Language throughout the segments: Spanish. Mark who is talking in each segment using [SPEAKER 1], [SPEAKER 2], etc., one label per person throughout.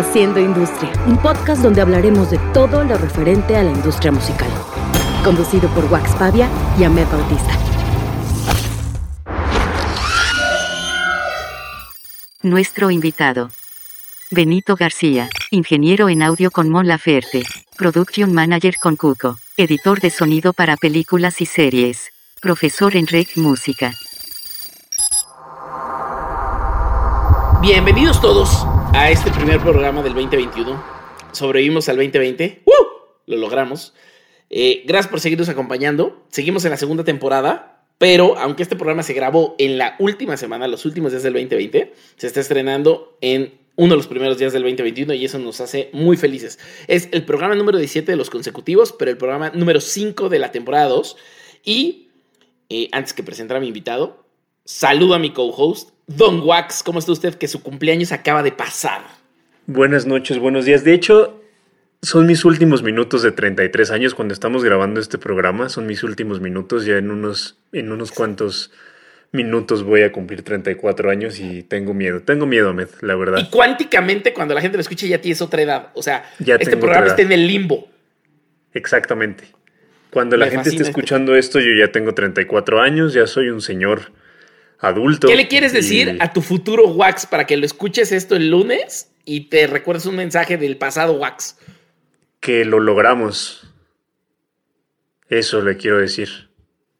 [SPEAKER 1] Haciendo Industria, un podcast donde hablaremos de todo lo referente a la industria musical. Conducido por Wax Pavia y Ahmed Bautista.
[SPEAKER 2] Nuestro invitado. Benito García, ingeniero en audio con Mon Laferte, production manager con Cuco, editor de sonido para películas y series, profesor en Rec Música.
[SPEAKER 3] Bienvenidos todos a este primer programa del 2021. Sobrevivimos al 2020. ¡Uh! Lo logramos. Eh, gracias por seguirnos acompañando. Seguimos en la segunda temporada, pero aunque este programa se grabó en la última semana, los últimos días del 2020, se está estrenando en uno de los primeros días del 2021 y eso nos hace muy felices. Es el programa número 17 de los consecutivos, pero el programa número 5 de la temporada 2. Y eh, antes que presentar a mi invitado, saludo a mi co-host, Don Wax, ¿cómo está usted? Que su cumpleaños acaba de pasar.
[SPEAKER 4] Buenas noches, buenos días. De hecho, son mis últimos minutos de 33 años cuando estamos grabando este programa. Son mis últimos minutos. Ya en unos, en unos cuantos minutos voy a cumplir 34 años y tengo miedo. Tengo miedo, Ahmed, la verdad.
[SPEAKER 3] Y cuánticamente, cuando la gente lo escuche, ya tienes otra edad. O sea,
[SPEAKER 4] Ya
[SPEAKER 3] este programa está en el limbo.
[SPEAKER 4] Exactamente. Cuando la gente esté
[SPEAKER 3] este-
[SPEAKER 4] escuchando esto, yo ya tengo 34 años, ya soy un señor adulto.
[SPEAKER 3] ¿Qué le quieres decir
[SPEAKER 4] y
[SPEAKER 3] a tu futuro Wax para que lo escuches esto el lunes y te recuerdes un mensaje del pasado Wax?
[SPEAKER 4] Que lo logramos. Eso le quiero decir.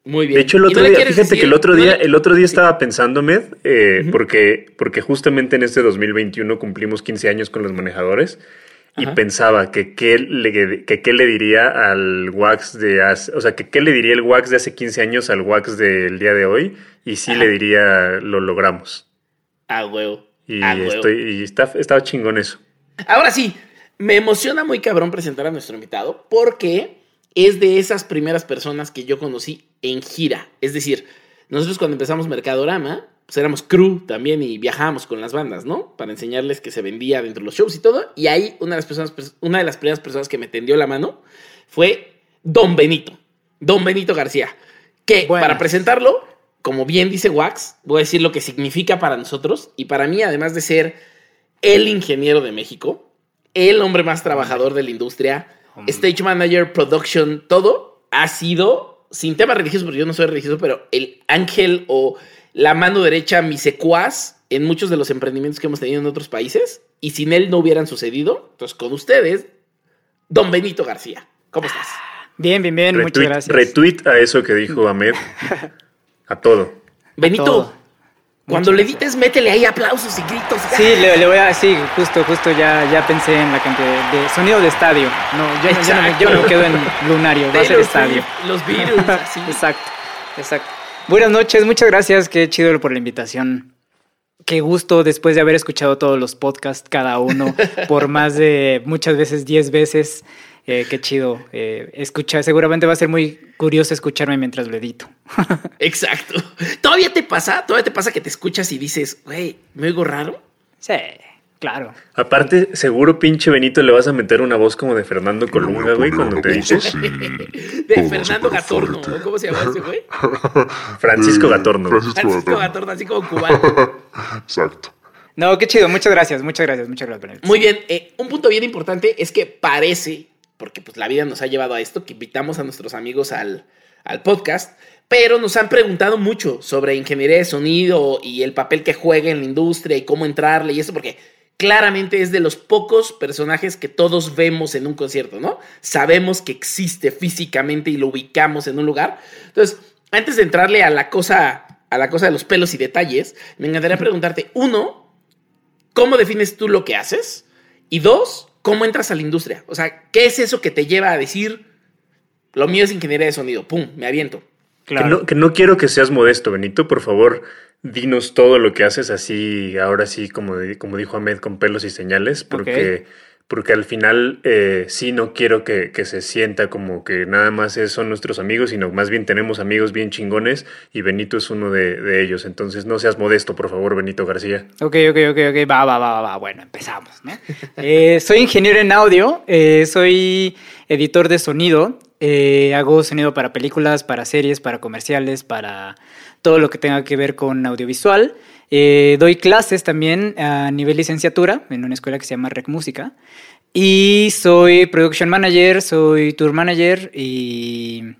[SPEAKER 3] Muy bien.
[SPEAKER 4] De hecho, el
[SPEAKER 3] ¿Y
[SPEAKER 4] otro
[SPEAKER 3] no
[SPEAKER 4] día, fíjate
[SPEAKER 3] decir-
[SPEAKER 4] que el otro
[SPEAKER 3] no
[SPEAKER 4] día,
[SPEAKER 3] le-
[SPEAKER 4] el otro día estaba pensando, Med, eh, porque, porque justamente en este 2021 cumplimos 15 años con los manejadores y
[SPEAKER 3] Ajá.
[SPEAKER 4] pensaba que qué le, que qué le diría al wax de hace, o sea, que qué le diría el wax de hace 15 años al wax del día de hoy y sí
[SPEAKER 3] Ajá.
[SPEAKER 4] le diría lo logramos.
[SPEAKER 3] Ah, huevo.
[SPEAKER 4] Y
[SPEAKER 3] Ah, huevo.
[SPEAKER 4] estoy y está estaba chingón eso.
[SPEAKER 3] Ahora sí, me emociona muy cabrón presentar a nuestro invitado porque es de esas primeras personas que yo conocí en gira. Es decir, nosotros cuando empezamos Mercadorama, pues éramos crew también y viajábamos con las bandas, ¿no? Para enseñarles que se vendía dentro de los shows y todo. Y ahí una de las personas, una de las primeras personas que me tendió la mano fue Don Benito. Don Benito García. Que
[SPEAKER 5] Buenas.
[SPEAKER 3] para presentarlo, como bien dice Wax, voy a decir lo que significa para nosotros y para mí, además de ser el ingeniero de México, el hombre más trabajador de la industria, stage manager, production, todo, ha sido, sin tema religioso, porque yo no soy religioso, pero el ángel o la mano derecha, mi secuaz en muchos de los emprendimientos que hemos tenido en otros países, y sin él no hubieran sucedido. Entonces, con ustedes, don Benito García. ¿Cómo estás?
[SPEAKER 5] Bien, bien, bien, muchas gracias.
[SPEAKER 4] retweet a eso que dijo Ahmed. a todo.
[SPEAKER 3] Benito,
[SPEAKER 5] todo.
[SPEAKER 3] cuando le edites, métele ahí aplausos y gritos.
[SPEAKER 5] Sí, le, le voy a, sí, justo, justo ya, ya pensé en la cantidad de, sonido de estadio. No, yo, no- yo no, me- yo no me quedo en lunario, va a ser estadio.
[SPEAKER 3] Los Beatles, así.
[SPEAKER 5] Exacto, exacto. Buenas noches, muchas gracias, qué chido por la invitación. Qué gusto después de haber escuchado todos los podcasts, cada uno, por más de muchas veces, 10 veces. Eh, qué chido. Eh, escuchar, seguramente va a ser muy curioso escucharme mientras lo edito.
[SPEAKER 3] Exacto. ¿Todavía te pasa? ¿Todavía te pasa que te escuchas y dices, güey, ¿me oigo raro?
[SPEAKER 5] Sí, claro.
[SPEAKER 4] Aparte, seguro pinche Benito le vas a meter una voz como de Fernando Colunga, güey, cuando te dices
[SPEAKER 3] De Fernando Gatorno, ¿no? ¿cómo se llama ese güey?
[SPEAKER 4] Francisco Gatorno.
[SPEAKER 3] Francisco Gatorno, así como cubano.
[SPEAKER 6] Exacto.
[SPEAKER 5] No, qué chido. Muchas gracias, muchas gracias, muchas gracias. Benito.
[SPEAKER 3] Muy bien, eh, un punto bien importante es que parece, porque pues la vida nos ha llevado a esto, que invitamos a nuestros amigos al, al podcast, pero nos han preguntado mucho sobre ingeniería de sonido y el papel que juega en la industria y cómo entrarle y eso, porque claramente es de los pocos personajes que todos vemos en un concierto, ¿no? Sabemos que existe físicamente y lo ubicamos en un lugar. Entonces, antes de entrarle a la cosa, a la cosa de los pelos y detalles, me encantaría preguntarte, uno, ¿cómo defines tú lo que haces? Y dos, ¿cómo entras a la industria? O sea, ¿qué es eso que te lleva a decir, lo mío es ingeniería de sonido, pum, me aviento?
[SPEAKER 4] Que, no, que no quiero que seas modesto, Benito. Por favor, dinos todo lo que haces así, ahora sí, como, como dijo Ahmed, con pelos y señales, porque, porque al final eh, sí no quiero que, que se sienta como que nada más es- son nuestros amigos, sino más bien tenemos amigos bien chingones y Benito es uno de, de ellos. Entonces no seas modesto, por favor, Benito García.
[SPEAKER 5] Ok, ok, ok, ok, va, va, va, va, bueno, empezamos, ¿no? Eh, soy ingeniero en audio, eh, soy editor de sonido, eh, hago sonido para películas, para series, para comerciales, para todo lo que tenga que ver con audiovisual. Eh, doy clases también a nivel licenciatura en una escuela que se llama Rec Música. Y soy production manager, soy tour manager y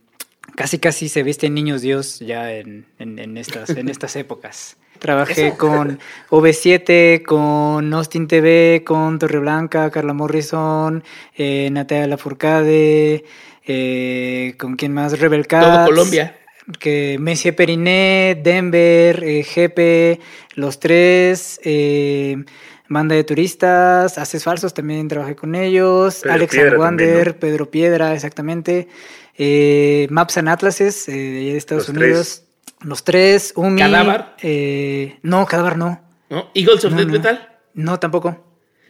[SPEAKER 5] casi casi se visten niños Dios ya en, en, estas, en estas épocas. Trabajé con OV7, con Austin TV, con Torreblanca, Carla Morrison, eh, Natalia Lafourcade, eh, con quién más, Rebel Cats.
[SPEAKER 3] Todo Colombia.
[SPEAKER 5] Que Messi Periné, Denver, eh, GP, Los Tres, eh, Banda de Turistas, Haces Falsos, también trabajé con ellos, Alex Wander, Pedro Piedra, exactamente, eh, Maps and Atlases eh, de Estados Unidos. Los tres, Umi.
[SPEAKER 3] ¿Cadáver?
[SPEAKER 5] Eh, no, Cadáver no.
[SPEAKER 3] ¿No? ¿Eagles of Death Metal?
[SPEAKER 5] No, tampoco.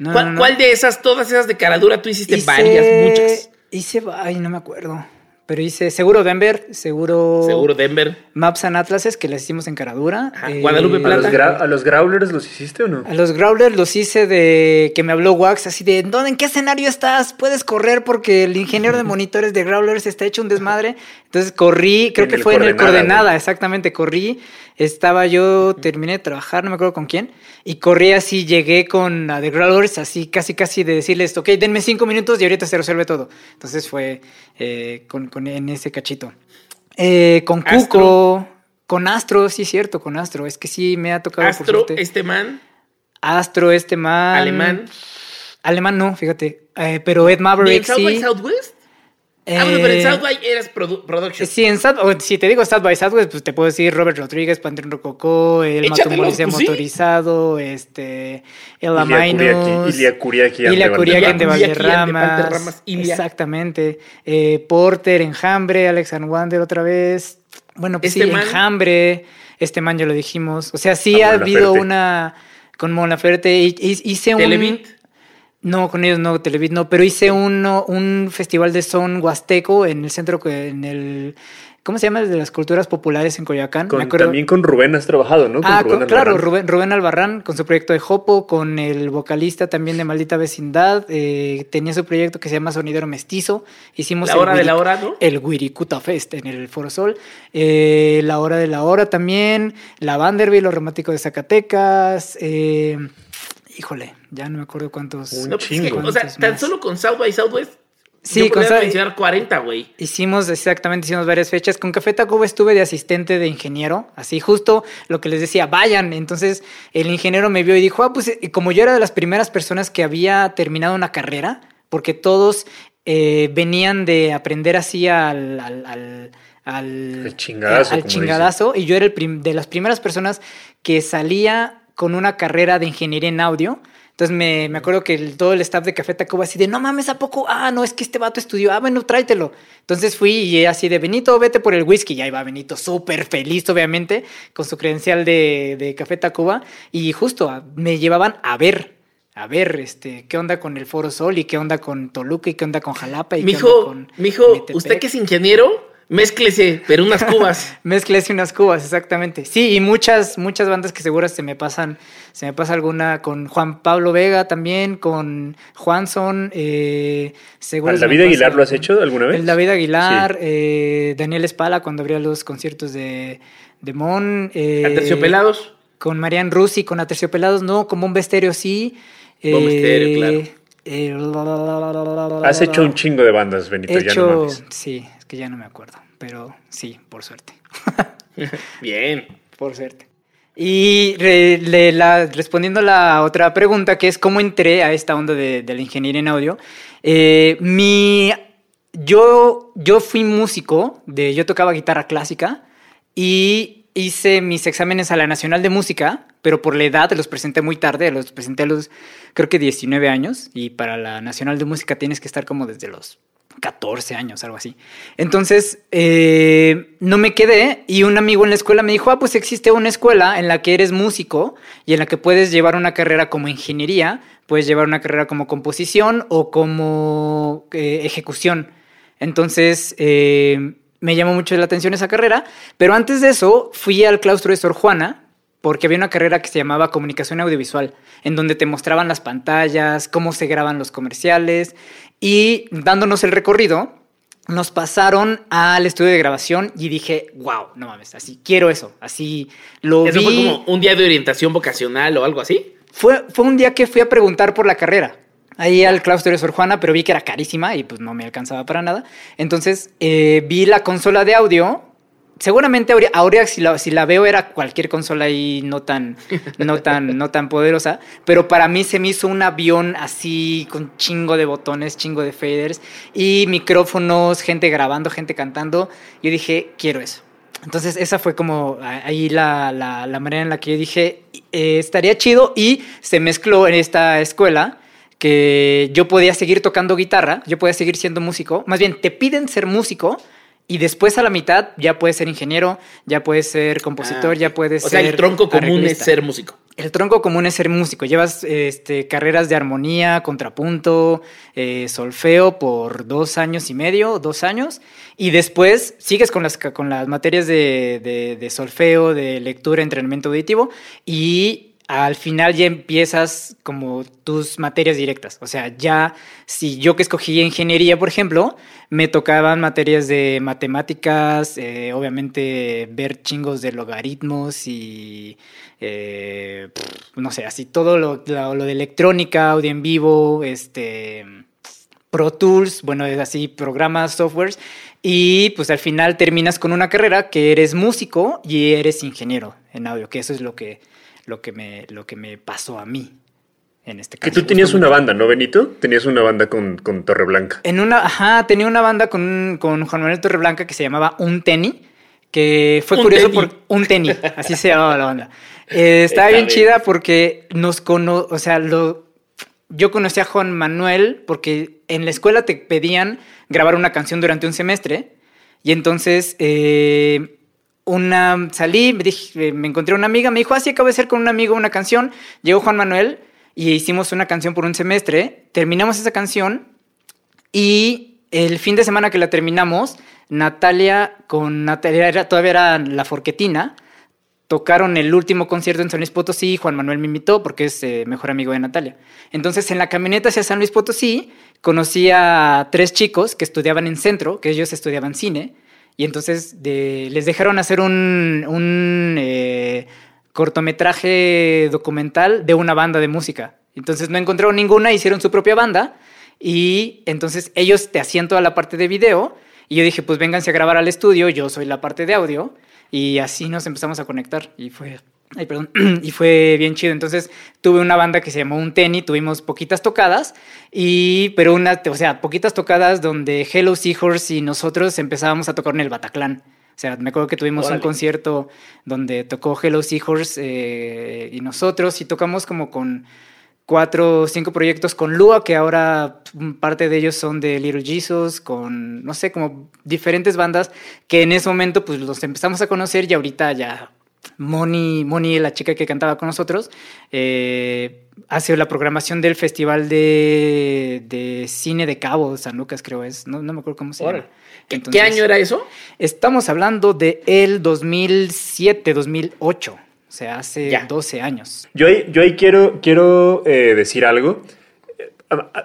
[SPEAKER 3] ¿Cuál, de esas, todas esas de caradura, tú hiciste varias, muchas?
[SPEAKER 5] Hice, ay, no me acuerdo. Pero hice seguro Denver, seguro.
[SPEAKER 3] Seguro Denver.
[SPEAKER 5] Maps and Atlases que las hicimos en Caradura.
[SPEAKER 3] Eh, Guadalupe Plata.
[SPEAKER 4] ¿A los, Growlers los hiciste o no?
[SPEAKER 5] A los Growlers los hice de que me habló Wax, así de ¿dónde, ¿en qué escenario estás? Puedes correr porque el ingeniero de monitores de Growlers está hecho un desmadre. Entonces corrí, creo que fue en el coordenada, exactamente, corrí. Estaba yo, terminé de trabajar, no me acuerdo con quién, y corrí así, llegué con a The Growlers, así casi casi de decirles, ok, denme cinco minutos y ahorita se resuelve todo. Entonces fue eh, con, con, en ese cachito. Eh, con Cuco, con Astro, sí, cierto, con Astro. Es que sí me ha tocado.
[SPEAKER 3] Astro, este man.
[SPEAKER 5] Astro, este man.
[SPEAKER 3] Alemán.
[SPEAKER 5] Alemán no, fíjate. Eh, pero Ed Maverick.
[SPEAKER 3] sí. Southwest? Ah, bueno, pero en South by eras production.
[SPEAKER 5] Sí, en South, si te digo South by Southwest, pues te puedo decir Robert Rodríguez, Pantera Rococó, el Matomolicea pues, motorizado, sí. este, el Amainos.
[SPEAKER 4] Ilia Curiaki.
[SPEAKER 5] Ilia Curiaki de Valderramas. Exactamente. Eh, Porter, Enjambre, Alex Wander otra vez. Bueno, pues este sí, man, Enjambre. Este man ya lo dijimos. O sea, sí ha habido una con Mon Laferte. Hice un.
[SPEAKER 3] Televint.
[SPEAKER 5] No, con ellos no, Televid no, pero hice uno, un festival de son huasteco en el centro, en el... ¿Cómo se llama? El de las culturas populares en Coyoacán.
[SPEAKER 4] Con, también con Rubén has trabajado, ¿no?
[SPEAKER 5] Con ah, Rubén claro, Rubén, Rubén, Albarrán con su proyecto de Jopo, con el vocalista también de Maldita Vecindad. Eh, tenía su proyecto que se llama Sonidero Mestizo. Hicimos
[SPEAKER 3] la hora de la hora, ¿no?
[SPEAKER 5] El Wirikuta Fest en el Foro Sol. Eh, la hora de la hora también. La Vanderbilt, los románticos de Zacatecas. Eh, híjole, ya no me acuerdo cuántos.
[SPEAKER 3] No, pues que, o sea, tan solo con South by Southwest.
[SPEAKER 5] Sí,
[SPEAKER 3] yo con mencionar 40, güey.
[SPEAKER 5] Hicimos exactamente, hicimos varias fechas. Con Café Tacuba estuve de asistente de ingeniero, así justo lo que les decía, vayan. Entonces el ingeniero me vio y dijo, ah, pues como yo era de las primeras personas que había terminado una carrera, porque todos eh, venían de aprender así al, al, al al,
[SPEAKER 4] chingadazo,
[SPEAKER 5] al chingadazo y yo era el de las primeras personas que salía con una carrera de ingeniería en audio. Entonces me, me acuerdo que todo el staff de Café Tacuba así de, no mames, ¿a poco? Ah, no, es que este vato estudió. Ah, bueno, tráetelo. Entonces fui y así de, Benito, vete por el whisky. Y ahí va Benito súper feliz, obviamente, con su credencial de, de Café Tacuba. Y justo me llevaban a ver a ver, este, qué onda con el Foro Sol y qué onda con Toluca y qué onda con Jalapa y
[SPEAKER 3] mijo,
[SPEAKER 5] qué onda con
[SPEAKER 3] mijo, usted que es ingeniero, Mézclese, pero unas cubas.
[SPEAKER 5] Mézclese unas cubas, exactamente. Sí, y muchas, muchas bandas que seguro se me pasan, se me pasa alguna con Juan Pablo Vega también, con Juanson, eh, seguro.
[SPEAKER 4] ¿El David Aguilar lo has hecho alguna vez?
[SPEAKER 5] El David Aguilar, eh, Daniel Espala cuando abría los conciertos de, de Mon.
[SPEAKER 3] Eh, ¿Aterciopelados?
[SPEAKER 5] Con Marian Rusi, con Aterciopelados, no, como un Estéreo sí.
[SPEAKER 3] Bomba Estéreo, claro.
[SPEAKER 5] Eh,
[SPEAKER 4] Has hecho un chingo de bandas, Benito,
[SPEAKER 5] hecho,
[SPEAKER 4] ya no mames.
[SPEAKER 5] Sí, es que ya no me acuerdo, pero sí, por suerte.
[SPEAKER 3] Bien.
[SPEAKER 5] Por suerte. Y re, le, la, respondiendo a la otra pregunta, que es cómo entré a esta onda de, de la ingeniería en audio, eh, mi, yo, yo fui músico, de, yo tocaba guitarra clásica y hice mis exámenes a la Nacional de Música, pero por la edad los presenté muy tarde, los presenté a los creo que 19 años y para la Nacional de Música tienes que estar como desde los 14 años, algo así. Entonces, eh, no me quedé y un amigo en la escuela me dijo, ah, pues existe una escuela en la que eres músico y en la que puedes llevar una carrera como ingeniería, puedes llevar una carrera como composición o como eh, ejecución. Entonces, eh, me llamó mucho la atención esa carrera, pero antes de eso fui al claustro de Sor Juana, porque había una carrera que se llamaba comunicación audiovisual, en donde te mostraban las pantallas, cómo se graban los comerciales, y dándonos el recorrido, nos pasaron al estudio de grabación y dije, wow, no mames, así quiero eso, así lo
[SPEAKER 3] ¿Eso
[SPEAKER 5] vi.
[SPEAKER 3] fue como un día de orientación vocacional o algo así?
[SPEAKER 5] Fue, fue un día que fui a preguntar por la carrera. Ahí al claustro de Sor Juana, pero vi que era carísima y pues no me alcanzaba para nada. Entonces eh, vi la consola de audio. Seguramente ahora si, la, si veo era cualquier consola ahí no tan, no, tan, no tan poderosa. Pero para mí se me hizo un avión así con chingo de botones, chingo de faders y micrófonos, gente grabando, gente cantando. Yo dije, quiero eso. Entonces esa fue como ahí la, la, la manera en la que yo dije, eh, estaría chido y se mezcló en esta escuela que yo podía seguir tocando guitarra, yo podía seguir siendo músico. Más bien, te piden ser músico y después a la mitad ya puedes ser ingeniero, ya puedes ser compositor,
[SPEAKER 3] Ah,
[SPEAKER 5] ya puedes
[SPEAKER 3] O
[SPEAKER 5] ser...
[SPEAKER 3] sea, el tronco común es ser músico.
[SPEAKER 5] El tronco común es ser músico. Llevas este, carreras de armonía, contrapunto, eh, solfeo por dos años y medio, dos años. Y después sigues con las, con las materias de, de- de solfeo, de lectura, entrenamiento auditivo. Y al final ya empiezas como tus materias directas. O sea, ya si yo que escogí ingeniería, por ejemplo, me tocaban materias de matemáticas, eh, obviamente ver chingos de logaritmos y eh, no sé, así todo lo, lo- lo de electrónica, audio en vivo, este Pro Tools, bueno, es así, programas, softwares, y pues al final terminas con una carrera que eres músico y eres ingeniero en audio, que eso es lo que, lo que, me, lo que me pasó a mí en este
[SPEAKER 4] Que
[SPEAKER 5] caso.
[SPEAKER 4] tú tenías una banda, ¿no, Benito? Tenías una banda con, con Torreblanca.
[SPEAKER 5] En una, ajá, tenía una banda con, con Juan Manuel Torreblanca que se llamaba Un Teni, que fue
[SPEAKER 3] Un
[SPEAKER 5] curioso
[SPEAKER 3] Teni.
[SPEAKER 5] por Un Teni, así se llamaba la banda. Eh, estaba bien. chida porque nos cono, o sea, lo, yo conocí a Juan Manuel porque en la escuela te pedían grabar una canción durante un semestre y entonces eh, una salí, me, dije, eh, me encontré una amiga, me dijo, así acabo de hacer con un amigo una canción, llegó Juan Manuel y hicimos una canción por un semestre, terminamos esa canción y el fin de semana que la terminamos, Natalia con Natalia era- todavía era la forquetina, tocaron el último concierto en San Luis Potosí, Juan Manuel me invitó porque es eh, mejor amigo de Natalia. Entonces en la camioneta hacia San Luis Potosí conocí a tres chicos que estudiaban en centro, que ellos estudiaban cine, y entonces les dejaron hacer un, un, eh, cortometraje documental de una banda de música. Entonces no encontraron ninguna, hicieron su propia banda y entonces ellos te hacían toda la parte de video y yo dije, pues vénganse a grabar al estudio, yo soy la parte de audio y así nos empezamos a conectar y fue, ay, perdón, y fue bien chido. Entonces tuve una banda que se llamó Un Teni, tuvimos poquitas tocadas y, pero una, o sea, poquitas tocadas donde Hello Seahorse y nosotros empezábamos a tocar en el Bataclan. O sea, me acuerdo que tuvimos
[SPEAKER 3] Órale.
[SPEAKER 5] un concierto donde tocó Hello Seahorse eh, y nosotros y tocamos como con cuatro o cinco proyectos con Lua, que ahora parte de ellos son de Little Jesus, con, no sé, como diferentes bandas que en ese momento pues los empezamos a conocer y ahorita ya Moni, Moni la chica que cantaba con nosotros, eh, hace la programación del Festival de, de Cine de Cabo, San Lucas creo es, no, no me acuerdo cómo se
[SPEAKER 3] Órale.
[SPEAKER 5] llama.
[SPEAKER 3] ¿Qué,
[SPEAKER 5] Entonces-
[SPEAKER 3] qué año era eso?
[SPEAKER 5] Estamos hablando de el 2007, 2008, o sea, hace
[SPEAKER 3] Ya.
[SPEAKER 5] 12 años.
[SPEAKER 4] Yo ahí, yo ahí quiero, quiero eh, decir algo.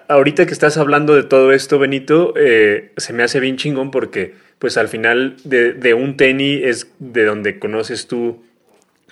[SPEAKER 4] Ahorita que estás hablando de todo esto, Benito, eh, se me hace bien chingón porque, pues al final de, de un tenis es de donde conoces tú.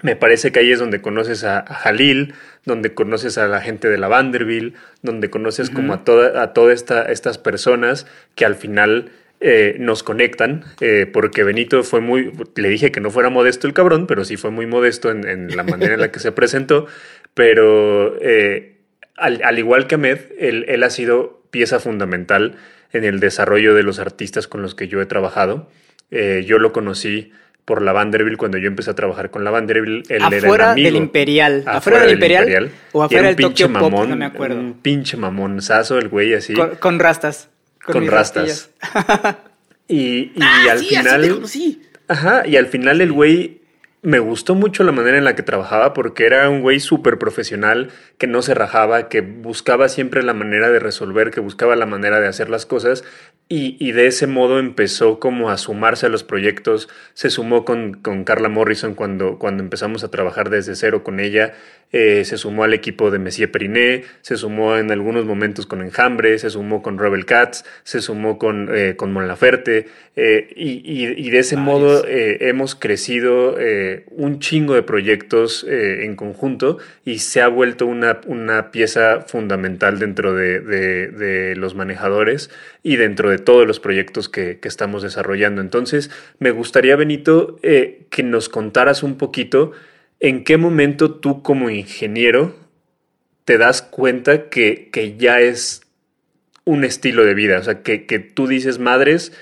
[SPEAKER 4] Me parece que ahí es donde conoces a, a Jalil, donde conoces a la gente de la Vanderbilt, donde conoces como a toda, a todas esta, estas personas que al final eh, nos conectan, eh, porque Benito fue muy, le dije que no fuera modesto el cabrón, pero sí fue muy modesto en, en la manera en la que se presentó, pero eh, al, al igual que Ahmed, él, él ha sido pieza fundamental en el desarrollo de los artistas con los que yo he trabajado. Yo lo conocí por la Vanderbilt cuando yo empecé a trabajar con la Vanderbilt. Él era el
[SPEAKER 5] afuera
[SPEAKER 4] amigo.
[SPEAKER 5] del Imperial. Afuera, del Imperial. O afuera
[SPEAKER 4] era
[SPEAKER 5] del Tokyo Pop,
[SPEAKER 4] mamón,
[SPEAKER 5] no me acuerdo.
[SPEAKER 4] Un pinche mamonzazo el güey así.
[SPEAKER 5] Con, con rastas.
[SPEAKER 4] Con rastas. Y, y
[SPEAKER 3] ah,
[SPEAKER 4] al
[SPEAKER 3] sí, así te
[SPEAKER 4] final.
[SPEAKER 3] conocí.
[SPEAKER 4] Ajá, y al final el güey me gustó mucho la manera en la que trabajaba porque era un güey súper profesional que no se rajaba, que buscaba siempre la manera de resolver, que buscaba la manera de hacer las cosas y, de ese modo empezó como a sumarse a los proyectos, se sumó con, Carla Morrison cuando, cuando empezamos a trabajar desde cero con ella, eh, se sumó al equipo de Messier Periné, se sumó en algunos momentos con Enjambre, se sumó con Rebel Cats, se sumó con, eh, con Mon Laferte eh, y, de ese modo hemos crecido un chingo de proyectos en conjunto y se ha vuelto una, una pieza fundamental dentro de, de los manejadores y dentro de todos los proyectos que, estamos desarrollando. Entonces, me gustaría, Benito, eh, que nos contaras un poquito en qué momento tú como ingeniero te das cuenta que, que ya es un estilo de vida, o sea, que, que tú dices, madres,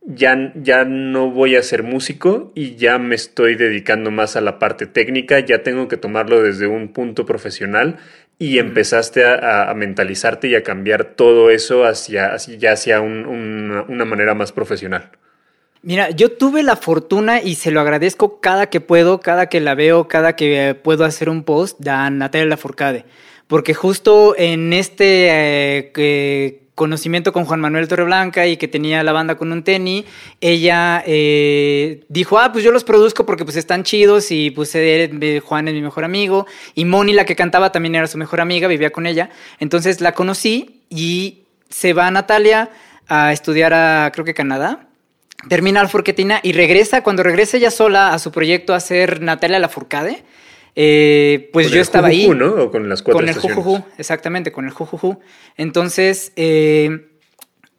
[SPEAKER 4] ya, ya, no voy a ser músico y ya me estoy dedicando más a la parte técnica, ya tengo que tomarlo desde un punto profesional y empezaste a, mentalizarte y a cambiar todo eso hacia, ya hacia una manera más profesional.
[SPEAKER 5] Mira, yo tuve la fortuna y se lo agradezco cada que puedo, cada que la veo, cada que puedo hacer un post a Natalia Lafourcade. Porque justo en este eh, conocimiento con Juan Manuel Torreblanca y que tenía la banda con un tenis, ella eh, dijo, ah, pues yo los produzco porque pues están chidos y pues Juan es mi mejor amigo y Moni, la que cantaba, también era su mejor amiga, vivía con ella. Entonces la conocí y se va Natalia a estudiar a, creo que Canadá. Termina la Forquetina y regresa, cuando regresa ella sola a su proyecto a hacer Natalia La Furcade, eh, pues yo estaba ahí.
[SPEAKER 4] ¿no? ¿O con las cuatro
[SPEAKER 5] Con el jujuju, exactamente, con el jujuju. Entonces, eh,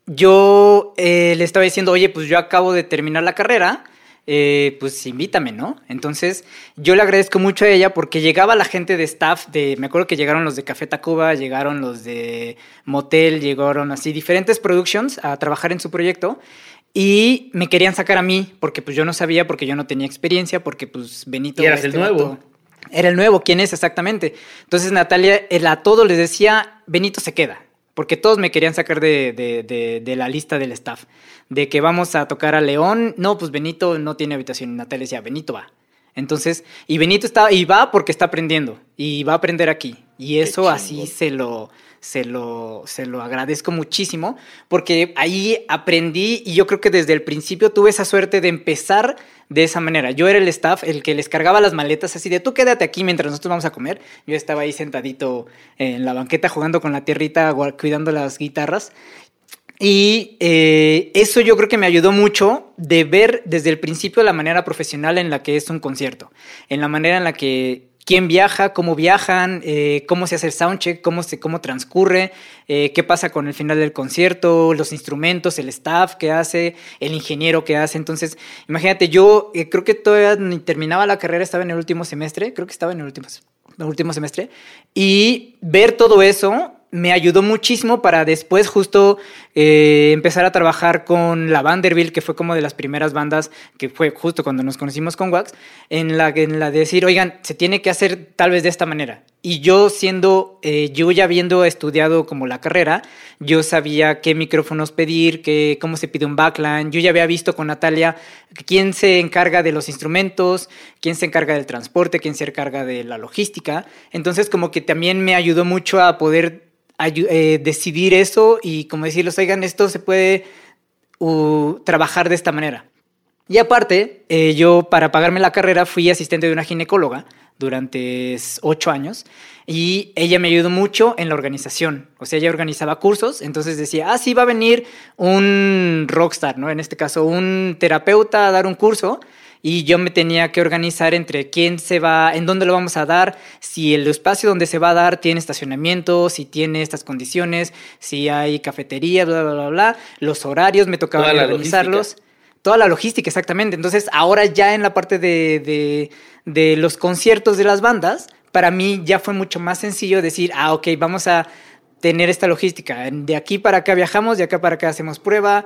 [SPEAKER 5] yo eh, le estaba diciendo, oye, pues yo acabo de terminar la carrera, pues invítame, ¿no? Entonces, yo le agradezco mucho a ella porque llegaba la gente de staff, de, me acuerdo que llegaron los de Café Tacuba, llegaron los de Motel, llegaron así diferentes productions a trabajar en su proyecto. Y me querían sacar a mí, porque pues yo no sabía, porque yo no tenía experiencia, porque pues Benito...
[SPEAKER 3] Y eras el este nuevo.
[SPEAKER 5] Era el nuevo, ¿quién es exactamente? Entonces Natalia a todos les decía, Benito se queda, porque todos me querían sacar de, la lista del staff, de que vamos a tocar a León, no, pues Benito no tiene habitación, y Natalia decía, Benito va. Entonces, y Benito está, y va porque está aprendiendo, y va a aprender aquí, y eso así se lo, se lo, se lo agradezco muchísimo, porque ahí aprendí y yo creo que desde el principio tuve esa suerte de empezar de esa manera. Yo era el staff, el que les cargaba las maletas así de tú quédate aquí mientras nosotros vamos a comer. Yo estaba ahí sentadito en la banqueta jugando con la tierrita, cuidando las guitarras. Y eh, eso yo creo que me ayudó mucho de ver desde el principio la manera profesional en la que es un concierto, en la manera en la que quién viaja, cómo viajan, eh, cómo se hace el soundcheck, cómo, se, cómo transcurre, eh, qué pasa con el final del concierto, los instrumentos, el staff que hace, el ingeniero que hace. Entonces, imagínate, yo eh, creo que todavía ni terminaba la carrera, estaba en el último semestre, creo que estaba en el último, el último semestre, y ver todo eso me ayudó muchísimo para después justo eh, empezar a trabajar con la Vanderbilt, que fue como de las primeras bandas, que fue justo cuando nos conocimos con Wax, en la, en la de decir, oigan, se tiene que hacer tal vez de esta manera. Y yo siendo, eh, yo ya habiendo estudiado como la carrera, yo sabía qué micrófonos pedir, qué, cómo se pide un backline, yo ya había visto con Natalia quién se encarga de los instrumentos, quién se encarga del transporte, quién se encarga de la logística. Entonces como que también me ayudó mucho a poder eh, decidir eso y como decirles, oigan, esto se puede trabajar de esta manera. Y aparte, eh, yo para pagarme la carrera fui asistente de una ginecóloga durante ocho años y ella me ayudó mucho en la organización. O sea, ella organizaba cursos, entonces decía, ah, sí, va a venir un rockstar, ¿no? En este caso, un terapeuta a dar un curso y yo me tenía que organizar entre quién se va, en dónde lo vamos a dar, si el espacio donde se va a dar tiene estacionamiento, si tiene estas condiciones, si hay cafetería, bla, bla, bla, bla, los horarios, me tocaba organizarlos. Toda la logística, exactamente. Entonces, ahora ya en la parte de, de los conciertos de las bandas, para mí ya fue mucho más sencillo decir, ah, ok, vamos a tener esta logística. De aquí para acá viajamos, de acá para acá hacemos prueba,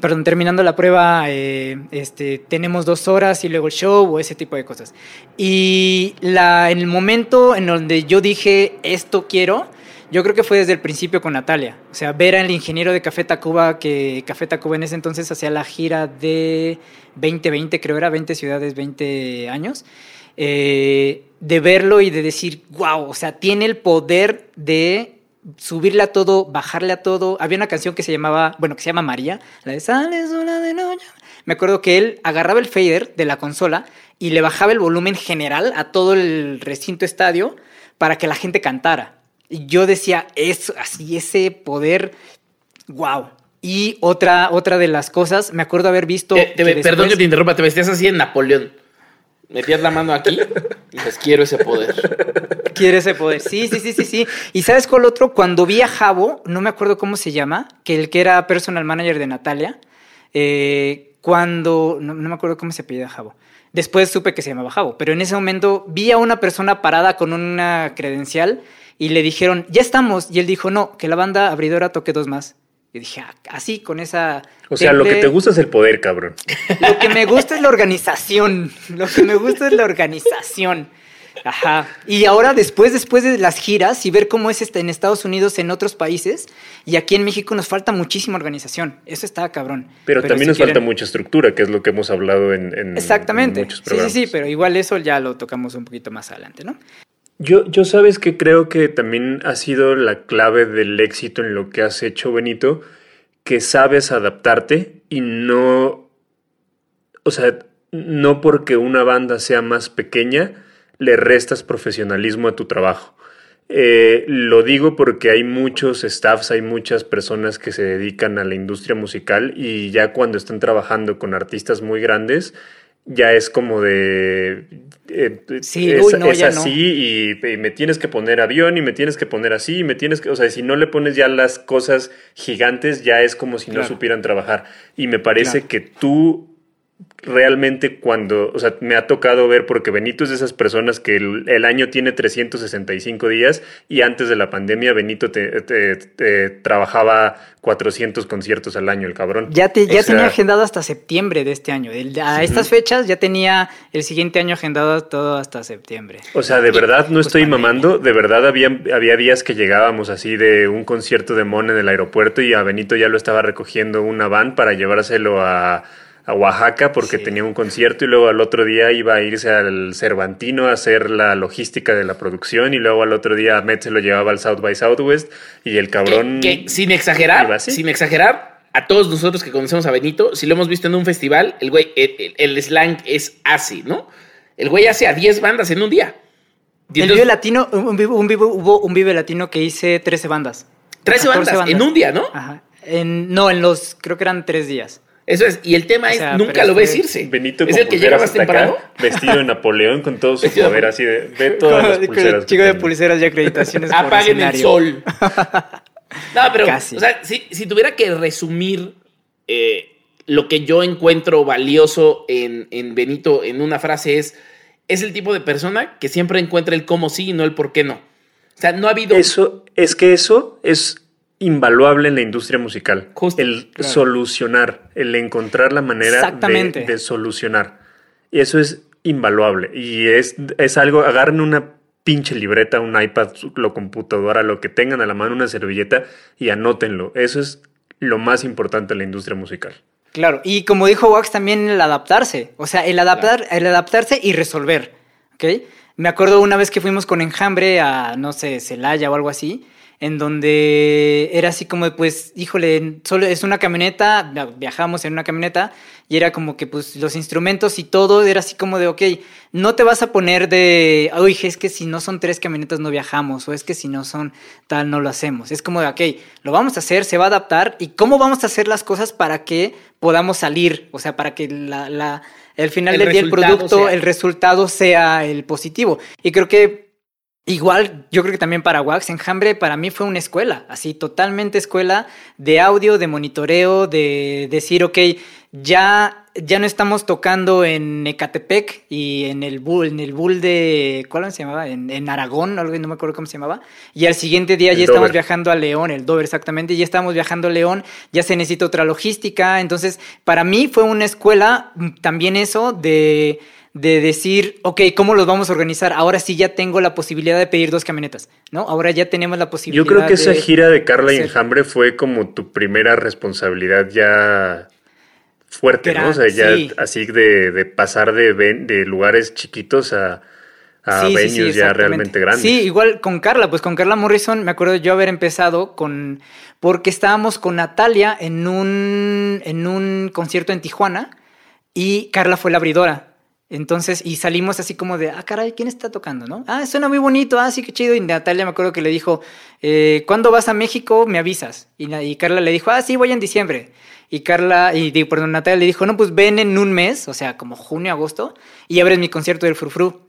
[SPEAKER 5] perdón, terminando la prueba, eh, este, tenemos dos horas y luego el show o ese tipo de cosas. Y la, en el momento en donde yo dije, esto quiero, yo creo que fue desde el principio con Natalia. O sea, ver al ingeniero de Café Tacuba, que Café Tacuba en ese entonces hacía la gira de 2020, creo era 20 ciudades, 20 años. Eh, de verlo y de decir, wow, o sea, tiene el poder de subirle a todo, bajarle a todo. Había una canción que se llamaba, bueno, que se llama María, la de Sales una de noche. Me acuerdo que él agarraba el fader de la consola y le bajaba el volumen general a todo el recinto estadio para que la gente cantara. Y yo decía, es así, ese poder, wow. Y otra, otra de las cosas, me acuerdo haber visto.
[SPEAKER 3] Eh, perdón que te interrumpa, te vestías así en Napoleón. Metías la mano aquí y dices, quiero ese poder.
[SPEAKER 5] Quiero ese poder. Sí, sí, sí, sí, sí. ¿Y sabes cuál otro? Cuando vi a Javo, no me acuerdo cómo se llama, que el que era personal manager de Natalia, eh, cuando. No, me acuerdo cómo se apellida Javo. Después supe que se llamaba Javo, pero en ese momento vi a una persona parada con una credencial y le dijeron, ya estamos. Y él dijo, no, que la banda abridora toque dos más. Y dije, ah, así, con esa...
[SPEAKER 4] O sea, lo que te gusta es el poder, cabrón.
[SPEAKER 5] Lo que me gusta es la organización. Lo que me gusta es la organización. Ajá. Y ahora, después, después de las giras y ver cómo es este en Estados Unidos, en otros países, y aquí en México nos falta muchísima organización. Eso está cabrón.
[SPEAKER 4] Pero, también nos falta mucha estructura, que es lo que hemos hablado en,
[SPEAKER 5] Exactamente. muchos programas. Sí, sí, sí, pero igual eso ya lo tocamos un poquito más adelante, ¿no?
[SPEAKER 4] Yo, yo sabes que creo que también ha sido la clave del éxito en lo que has hecho, Benito, que sabes adaptarte y no, o sea, no porque una banda sea más pequeña, le restas profesionalismo a tu trabajo. Eh, lo digo porque hay muchos staffs, hay muchas personas que se dedican a la industria musical y ya cuando están trabajando con artistas muy grandes, ya es como de
[SPEAKER 5] eh,
[SPEAKER 4] sí, es, así y, me tienes que poner avión y me tienes que poner así y me tienes que, o sea, si no le pones ya las cosas gigantes ya es como si no supieran trabajar. Y me parece que tú realmente cuando, o sea, me ha tocado ver, porque Benito es de esas personas que el, año tiene 365 días y antes de la pandemia Benito te, trabajaba 400 conciertos al año, el cabrón.
[SPEAKER 5] Ya, te, ya tenía agendado hasta septiembre de este año. a estas fechas ya tenía el siguiente año agendado todo hasta septiembre.
[SPEAKER 4] O sea, de verdad no pues estoy mamando, de verdad había, había días que llegábamos así de un concierto de Mon en el aeropuerto y a Benito ya lo estaba recogiendo una van para llevárselo a a Oaxaca porque tenía un concierto y luego al otro día iba a irse al Cervantino a hacer la logística de la producción y luego al otro día Met se lo llevaba al South by Southwest y el cabrón...
[SPEAKER 3] Que, sin exagerar, sin exagerar, a todos nosotros que conocemos a Benito, si lo hemos visto en un festival, el güey, el, slang es así, ¿no? El güey hace a 10 bandas en un día.
[SPEAKER 5] El Vive Latino, un, hubo un Vive Latino que hice 13 bandas.
[SPEAKER 3] 13 bandas, en un día, ¿no?
[SPEAKER 5] Ajá. En, no, en los, creo que eran tres días.
[SPEAKER 3] Eso es, y el tema es, nunca lo ves irse.
[SPEAKER 4] Benito es el que llega más temprano. vestido de Napoleón con todo su poder así de, ve todas las pulseras.
[SPEAKER 5] Chico de pulseras y acreditaciones
[SPEAKER 3] Apaguen el sol. no, pero, o sea, si, tuviera que resumir eh, lo que yo encuentro valioso en, en Benito en una frase es, es el tipo de persona que siempre encuentra el cómo sí y no el por qué no. O sea, no ha habido...
[SPEAKER 4] Eso, es que eso es invaluable en la industria musical. el solucionar, el encontrar la manera de, solucionar. Y eso es invaluable. Y es, es algo, agarren una pinche libreta, un iPad, la computadora, lo que tengan a la mano, una servilleta y anótenlo. Eso es lo más importante en la industria musical.
[SPEAKER 5] Claro, y como dijo Wax, también el adaptarse. O sea, el, adaptar, el adaptarse y resolver. ¿Ok? Me acuerdo una vez que fuimos con Enjambre a, no sé, Celaya o algo así en donde era así como, pues, híjole, solo es una camioneta, viajamos en una camioneta y era como que, pues, los instrumentos y todo era así como de, ok, no te vas a poner de, uy, es que si no son tres camionetas no viajamos, o es que si no son tal no lo hacemos. Es como de, ok, lo vamos a hacer, se va a adaptar y cómo vamos a hacer las cosas para que podamos salir, o sea, para que la, la el final del día el producto, el resultado sea el positivo. Y creo que Igual, yo creo que también para Wax, Enjambre para mí fue una escuela, así totalmente escuela de audio, de monitoreo, de decir, ok, ya, ya no estamos tocando en Ecatepec y en el bull, en el bull de, ¿cuál se llamaba? En, Aragón, algo, no me acuerdo cómo se llamaba. Y al siguiente día ya estamos viajando a León, el Dover exactamente, ya estamos viajando a León, ya se necesita otra logística. Entonces, para mí fue una escuela mm, también eso de de decir, ok, ¿cómo los vamos a organizar? Ahora sí ya tengo la posibilidad de pedir dos camionetas, ¿no? Ahora ya tenemos la posibilidad.
[SPEAKER 4] Yo creo que esa gira de Carla y Enjambre fue como tu primera responsabilidad ya fuerte, ¿no? O sea, ya así de, pasar de, de lugares chiquitos a, a venues ya realmente grandes.
[SPEAKER 5] Sí, igual con Carla, pues con Carla Morrison me acuerdo yo haber empezado con porque estábamos con Natalia en un en un concierto en Tijuana y Carla fue la abridora. Entonces, y salimos así como de, ah, caray, ¿quién está tocando, no? Ah, suena muy bonito, ah, sí, qué chido. Y Natalia me acuerdo que le dijo, eh, ¿cuándo vas a México? Me avisas. Y, y, Carla le dijo, ah, sí, voy en diciembre. Y Carla, y perdón, Natalia le dijo, no, pues ven en un mes, o sea, como junio, agosto, y abres mi concierto del Frufru.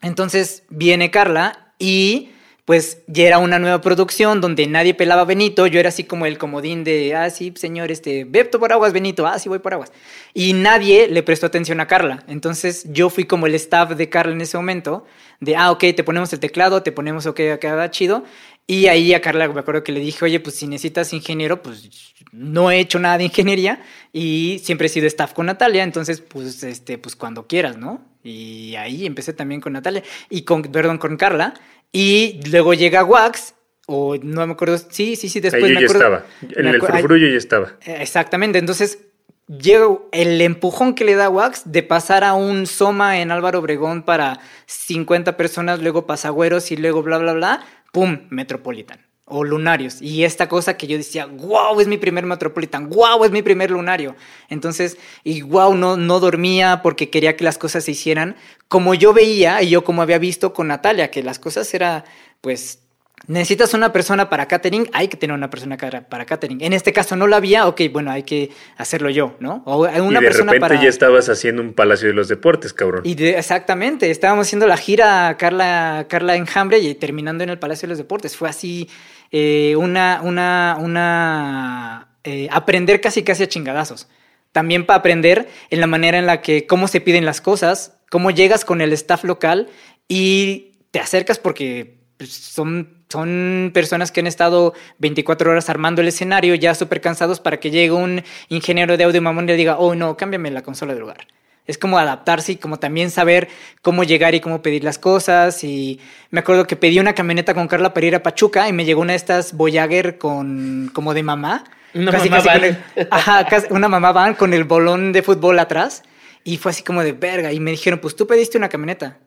[SPEAKER 5] Entonces viene Carla y pues ya era una nueva producción donde nadie pelaba a Benito, yo era así como el comodín de, ah, sí, señor, este, Bepto por aguas, Benito, ah, sí, voy por aguas. Y nadie le prestó atención a Carla. Entonces yo fui como el staff de Carla en ese momento, de, ah, ok, te ponemos el teclado, te ponemos, ok, queda chido. Y ahí a Carla me acuerdo que le dije, oye, pues si necesitas ingeniero, pues no he hecho nada de ingeniería y siempre he sido staff con Natalia, entonces, pues, este, pues cuando quieras, ¿no? Y ahí empecé también con Natalia y con, perdón, con Carla. Y luego llega Wax, o no me acuerdo, sí, sí, sí, después
[SPEAKER 4] Ahí
[SPEAKER 5] me
[SPEAKER 4] acuerdo, ya estaba, en el frufrullo ya estaba.
[SPEAKER 5] Exactamente, entonces llega el empujón que le da Wax de pasar a un Soma en Álvaro Obregón para 50 personas, luego pasagüeros y luego bla, bla, bla, ¡pum! Metropolitan o lunarios. Y esta cosa que yo decía, wow, es mi primer Metropolitan, wow, es mi primer lunario. Entonces, y wow, no, no dormía porque quería que las cosas se hicieran como yo veía y yo como había visto con Natalia, que las cosas era, pues, necesitas una persona para catering, hay que tener una persona para catering. En este caso no la había, ok, bueno, hay que hacerlo yo, ¿no?
[SPEAKER 4] O una y de repente ya estabas haciendo un Palacio de los Deportes, cabrón.
[SPEAKER 5] Y exactamente, estábamos haciendo la gira Carla, Carla Enjambre y terminando en el Palacio de los Deportes. Fue así eh, una, una, una eh, aprender casi casi a chingadazos. También para aprender en la manera en la que, cómo se piden las cosas, cómo llegas con el staff local y te acercas porque pues, son, son personas que han estado 24 horas armando el escenario, ya súper cansados para que llegue un ingeniero de audio mamón y le diga, oh no, cámbiame la consola de lugar. Es como adaptarse y como también saber cómo llegar y cómo pedir las cosas. Y me acuerdo que pedí una camioneta con Carla para ir a Pachuca y me llegó una de estas Voyager con como de mamá.
[SPEAKER 3] Una mamá van.
[SPEAKER 5] ajá, una mamá van con el bolón de fútbol atrás. Y fue así como de verga. Y me dijeron, pues tú pediste una camioneta.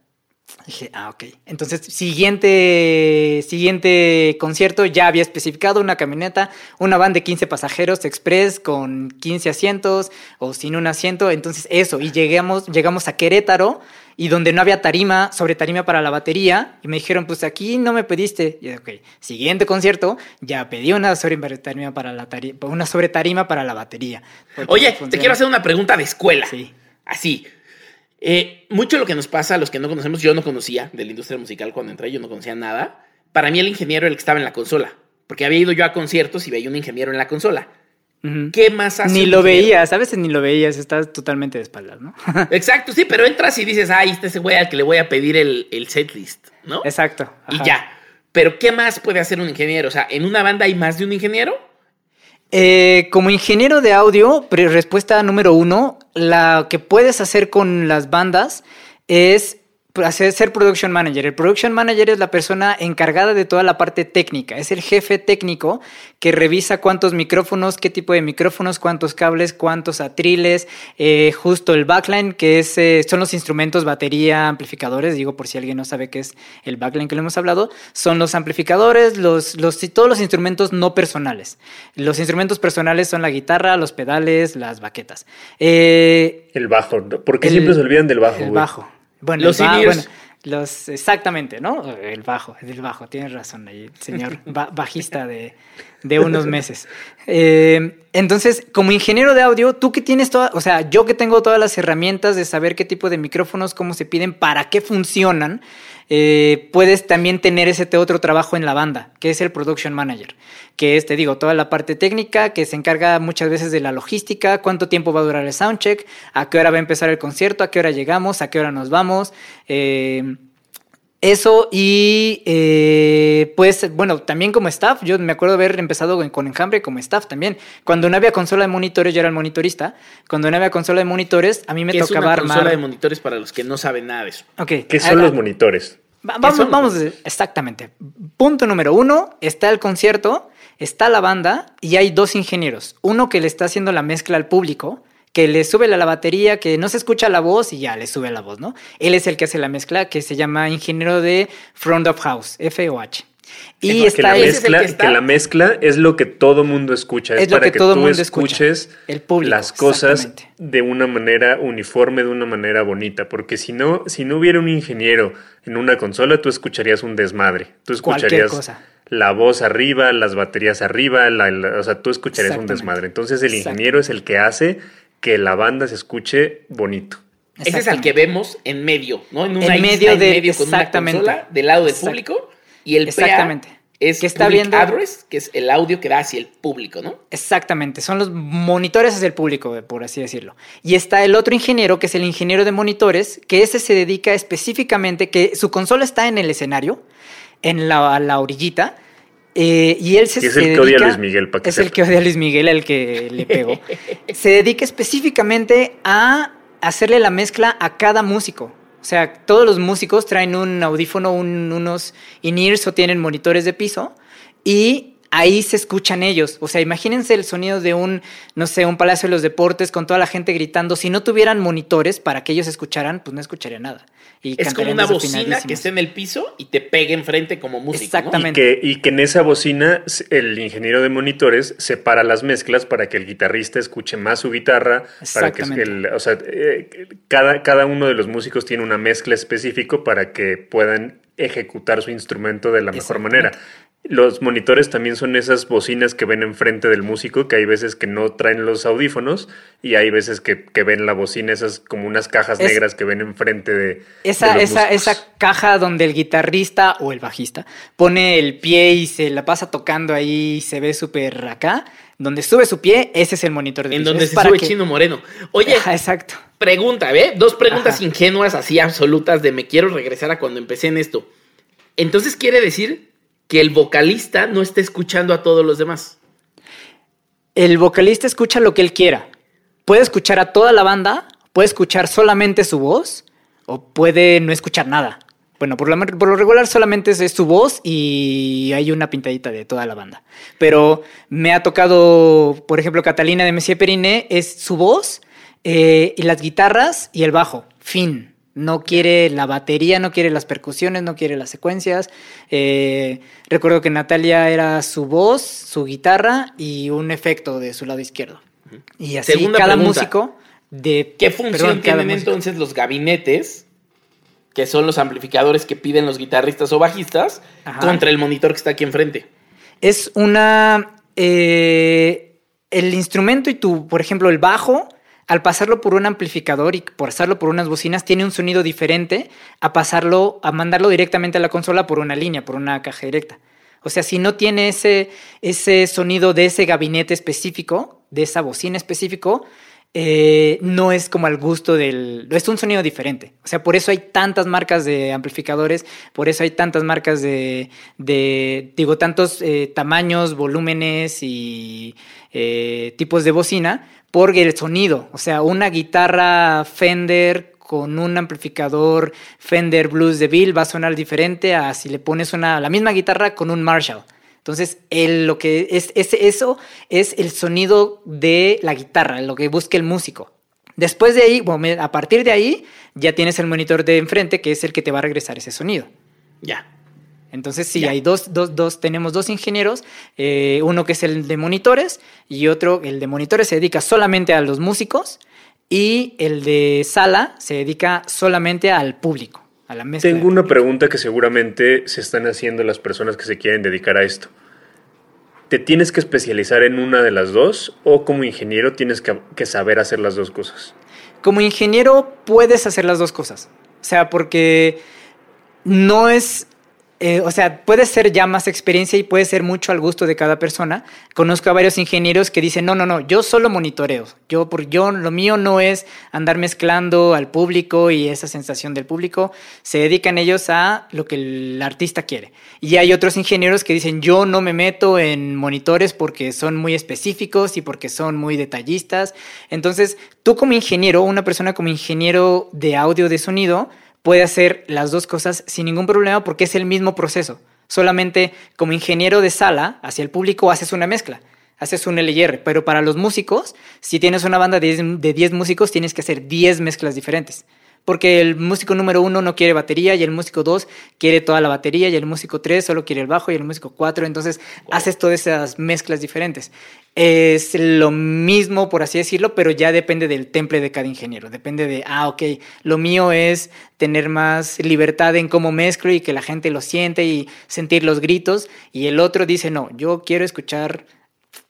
[SPEAKER 5] Dije, ah, ok. Entonces, siguiente, siguiente concierto ya había especificado una camioneta, una van de 15 pasajeros express con 15 asientos o sin un asiento. Entonces, eso. Y llegamos, llegamos a Querétaro y donde no había tarima, sobre tarima para la batería. Y me dijeron, pues aquí no me pediste. Y ok, siguiente concierto, ya pedí una sobre tarima para la, una sobre tarima para la batería.
[SPEAKER 3] Oye, te quiero hacer una pregunta de escuela. Sí. Así. Eh, mucho lo que nos pasa a los que no conocemos, yo no conocía de la industria musical cuando entré, yo no conocía nada. Para mí el ingeniero era el que estaba en la consola, porque había ido yo a conciertos y veía un ingeniero en la consola. ¿Qué más hace?
[SPEAKER 5] Ni lo veías, a veces ni lo veías, estás totalmente de espaldas, ¿no?
[SPEAKER 3] Exacto, sí, pero entras y dices, ay, este es ese güey al que le voy a pedir el, el setlist, ¿no?
[SPEAKER 5] Exacto.
[SPEAKER 3] Y ya. Pero ¿qué más puede hacer un ingeniero? O sea, ¿en una banda hay más de un ingeniero?
[SPEAKER 5] Eh, como ingeniero de audio, respuesta número uno, la que puedes hacer con las bandas es hacer, ser production manager. El production manager es la persona encargada de toda la parte técnica, es el jefe técnico que revisa cuántos micrófonos, qué tipo de micrófonos, cuántos cables, cuántos atriles, eh, justo el backline, que es, eh, son los instrumentos, batería, amplificadores, digo por si alguien no sabe qué es el backline que le hemos hablado, son los amplificadores, los, los, todos los instrumentos no personales. Los instrumentos personales son la guitarra, los pedales, las baquetas.
[SPEAKER 4] Eh, el bajo, ¿por qué siempre se olvidan del bajo?
[SPEAKER 5] El bajo. Bueno, los los, exactamente, ¿no? El bajo, el bajo, tienes razón ahí, señor bajista de, de, unos meses. Eh, entonces, como ingeniero de audio, tú que tienes todas, o sea, yo que tengo todas las herramientas de saber qué tipo de micrófonos, cómo se piden, para qué funcionan, eh, puedes también tener ese otro trabajo en la banda, que es el production manager, que es, te digo, toda la parte técnica, que se encarga muchas veces de la logística, cuánto tiempo va a durar el soundcheck, a qué hora va a empezar el concierto, a qué hora llegamos, a qué hora nos vamos. Eh, Eso y eh, pues, bueno, también como staff, yo me acuerdo haber empezado con Enjambre como staff también. Cuando no había consola de monitores, yo era el monitorista. Cuando no había consola de monitores, a mí me tocaba
[SPEAKER 3] es una
[SPEAKER 5] armar.
[SPEAKER 3] consola de monitores para los que no saben nada de eso.
[SPEAKER 5] Ok.
[SPEAKER 4] ¿Qué son los monitores?
[SPEAKER 5] vamos, vamos, exactamente. Punto número uno, está el concierto, está la banda y hay dos ingenieros. Uno que le está haciendo la mezcla al público que le sube la, batería, que no se escucha la voz y ya le sube la voz, ¿no? Él es el que hace la mezcla, que se llama ingeniero de Front of House, FOH.
[SPEAKER 4] Y está que la, mezcla, es que, la mezcla es lo que todo mundo escucha. Es, para que, todo tú escuches el público, las cosas de una manera uniforme, de una manera bonita. Porque si no, si no hubiera un ingeniero en una consola, tú escucharías un desmadre. Tú escucharías la voz arriba, las baterías arriba, o sea, tú escucharías un desmadre. Entonces el ingeniero es el que hace que la banda se escuche bonito.
[SPEAKER 3] Ese es el que vemos en medio, ¿no?
[SPEAKER 5] En, una medio de medio con
[SPEAKER 3] exactamente. una consola del lado del público y el exactamente. es que está viendo address, que es el audio que da hacia el público, ¿no?
[SPEAKER 5] Exactamente, son los monitores hacia el público, por así decirlo. Y está el otro ingeniero, que es el ingeniero de monitores, que ese se dedica específicamente, que su consola está en el escenario, en la, la orillita, eh, y él se,
[SPEAKER 4] es el que odia a Luis Miguel, para
[SPEAKER 5] Es el que odia a Luis Miguel, el que le pegó. se dedica específicamente a hacerle la mezcla a cada músico. O sea, todos los músicos traen un audífono, unos in-ears o tienen monitores de piso y ahí se escuchan ellos. O sea, imagínense el sonido de un, no sé, un palacio de los deportes con toda la gente gritando. Si no tuvieran monitores para que ellos escucharan, pues no escucharían nada.
[SPEAKER 3] Y es como una bocina que esté en el piso y te pegue enfrente como músico.
[SPEAKER 4] Exactamente. Y, que, en esa bocina el ingeniero de monitores separa las mezclas para que el guitarrista escuche más su guitarra. Para que el, o sea, eh, cada, cada uno de los músicos tiene una mezcla específico para que puedan ejecutar su instrumento de la mejor manera. Los monitores también son esas bocinas que ven enfrente del músico, que hay veces que no traen los audífonos y hay veces que, ven la bocina, esas como unas cajas negras que ven enfrente de...
[SPEAKER 5] Esa, esa, esa caja donde el guitarrista o el bajista pone el pie y se la pasa tocando ahí y se ve súper acá. Donde sube su pie, ese es el monitor de
[SPEAKER 3] En donde se sube Chino Moreno. Oye,
[SPEAKER 5] exacto.
[SPEAKER 3] Pregunta, ¿ve? Dos preguntas ingenuas así absolutas de me quiero regresar a cuando empecé en esto. Entonces quiere decir que el vocalista no esté escuchando a todos los demás.
[SPEAKER 5] El vocalista escucha lo que él quiera. Puede escuchar a toda la banda, puede escuchar solamente su voz o puede no escuchar nada. Bueno, por lo, regular solamente es, su voz y hay una pintadita de toda la banda. Pero me ha tocado, por ejemplo, Catalina de Messier Periné, es su voz eh, y las guitarras y el bajo. Fin. No quiere la batería, no quiere las percusiones, no quiere las secuencias. Eh, recuerdo que Natalia era su voz, su guitarra y un efecto de su lado izquierdo. Y así cada músico de...
[SPEAKER 3] ¿Qué función tienen entonces los gabinetes, que son los amplificadores que piden los guitarristas o bajistas, contra el monitor que está aquí enfrente?
[SPEAKER 5] Es una... Eh, el instrumento y tu, por ejemplo, el bajo al pasarlo por un amplificador y por pasarlo por unas bocinas, tiene un sonido diferente a pasarlo, a mandarlo directamente a la consola por una línea, por una caja directa. O sea, si no tiene ese, ese sonido de ese gabinete específico, de esa bocina específico, eh, no es como al gusto del... Es un sonido diferente. O sea, por eso hay tantas marcas de amplificadores, por eso hay tantas marcas de, digo, tantos eh, tamaños, volúmenes y eh, tipos de bocina, por el sonido. O sea, una guitarra Fender con un amplificador Fender Blues de Bill va a sonar diferente a si le pones una, la misma guitarra con un Marshall. Entonces, lo que es, eso es el sonido de la guitarra, lo que busca el músico. Después de ahí, bueno, a partir de ahí, ya tienes el monitor de enfrente, que es el que te va a regresar ese sonido.
[SPEAKER 3] Ya.
[SPEAKER 5] Entonces sí, hay dos, dos, dos, tenemos dos ingenieros, eh, uno que es el de monitores y otro, el de monitores se dedica solamente a los músicos y el de sala se dedica solamente al público, a la mesa.
[SPEAKER 4] Tengo una pregunta que seguramente se están haciendo las personas que se quieren dedicar a esto. ¿Te tienes que especializar en una de las dos o como ingeniero tienes que, que saber hacer las dos cosas?
[SPEAKER 5] Como ingeniero puedes hacer las dos cosas. O sea, porque no es eh, o sea, puede ser ya más experiencia y puede ser mucho al gusto de cada persona. Conozco a varios ingenieros que dicen, no, no, no, yo solo monitoreo. Yo, por, yo, lo mío no es andar mezclando al público y esa sensación del público. Se dedican ellos a lo que el artista quiere. Y hay otros ingenieros que dicen, yo no me meto en monitores porque son muy específicos y porque son muy detallistas. Entonces, tú como ingeniero, una persona como ingeniero de audio, de sonido, puede hacer las dos cosas sin ningún problema porque es el mismo proceso. Solamente como ingeniero de sala, hacia el público haces una mezcla, haces un LR, pero para los músicos, si tienes una banda de 10 músicos, tienes que hacer 10 mezclas diferentes porque el músico número uno no quiere batería y el músico dos quiere toda la batería y el músico tres solo quiere el bajo y el músico cuatro, entonces haces todas esas mezclas diferentes. Es lo mismo, por así decirlo, pero ya depende del temple de cada ingeniero. Depende de, ah, ok, lo mío es tener más libertad en cómo mezclo y que la gente lo siente y sentir los gritos. Y el otro dice, no, yo quiero escuchar,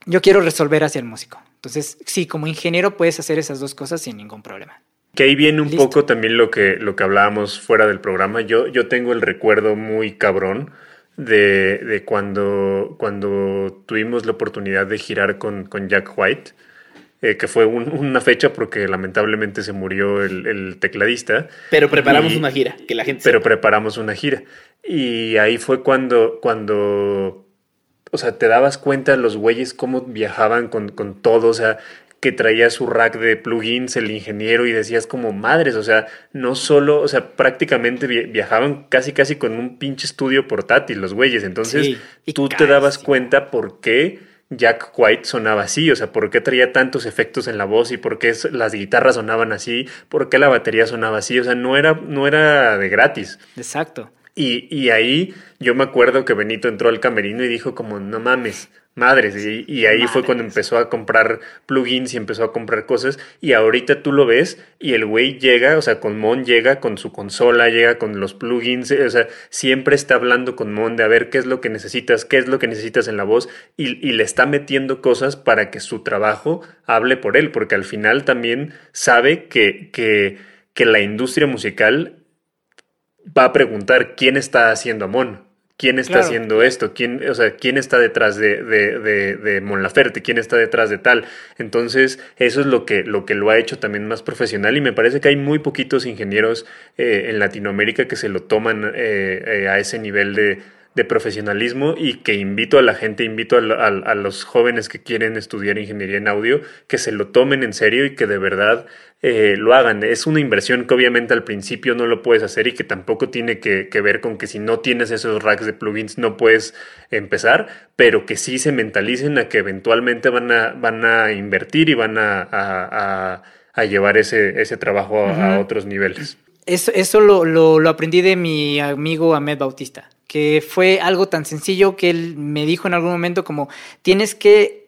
[SPEAKER 5] yo quiero resolver hacia el músico. Entonces, sí, como ingeniero puedes hacer esas dos cosas sin ningún problema.
[SPEAKER 4] Que ahí viene un poco también lo que, lo que hablábamos fuera del programa. Yo, yo tengo el recuerdo muy cabrón de, de cuando, cuando tuvimos la oportunidad de girar con, con Jack White, eh, que fue una fecha porque lamentablemente se murió el, tecladista.
[SPEAKER 3] Pero preparamos una gira, que la gente...
[SPEAKER 4] Pero preparamos una gira. Y ahí fue cuando, cuando o sea, te dabas cuenta los güeyes cómo viajaban con, con todo, o sea, que traía su rack de plugins el ingeniero y decías como madres, o sea, no solo, o sea, prácticamente viajaban casi casi con un pinche estudio portátil los güeyes, entonces tú te dabas cuenta por qué Jack White sonaba así, o sea, por qué traía tantos efectos en la voz y por qué las guitarras sonaban así, por qué la batería sonaba así, o sea, no era, no era de gratis.
[SPEAKER 5] Exacto.
[SPEAKER 4] Y, y ahí yo me acuerdo que Benito entró al camerino y dijo como, no mames, madres. Y, ahí fue cuando empezó a comprar plugins y empezó a comprar cosas. Y ahorita tú lo ves y el güey llega, o sea, con Mon llega con su consola, llega con los plugins, o sea, siempre está hablando con Mon de a ver qué es lo que necesitas, qué es lo que necesitas en la voz y, y le está metiendo cosas para que su trabajo hable por él, porque al final también sabe que, que, que la industria musical va a preguntar quién está haciendo a Mon. ¿Quién está haciendo esto? ¿Quién, o sea, ¿quién está detrás de, de, de, Mon Laferte? ¿Quién está detrás de tal? Entonces, eso es lo que, lo que lo ha hecho también más profesional y me parece que hay muy poquitos ingenieros eh, en Latinoamérica que se lo toman eh, eh, a ese nivel de, de profesionalismo y que invito a la gente, invito a, los jóvenes que quieren estudiar ingeniería en audio, que se lo tomen en serio y que de verdad eh, lo hagan. Es una inversión que obviamente al principio no lo puedes hacer y que tampoco tiene que, ver con que si no tienes esos racks de plugins no puedes empezar, pero que sí se mentalicen a que eventualmente van a, van a invertir y van a, llevar ese, ese trabajo a, otros niveles.
[SPEAKER 5] Eso, eso lo, lo aprendí de mi amigo Ahmed Bautista que fue algo tan sencillo que él me dijo en algún momento como tienes que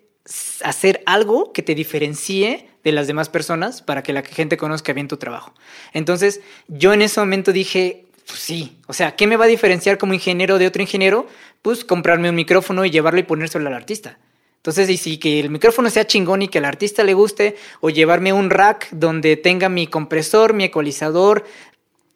[SPEAKER 5] hacer algo que te diferencie de las demás personas para que la gente conozca bien tu trabajo. Entonces, yo en ese momento dije, pues sí, o sea, ¿qué me va a diferenciar como ingeniero de otro ingeniero? Pues comprarme un micrófono y llevarlo y ponérselo al artista. Entonces, y si que el micrófono sea chingón y que al artista le guste, o llevarme un rack donde tenga mi compresor, mi ecualizador,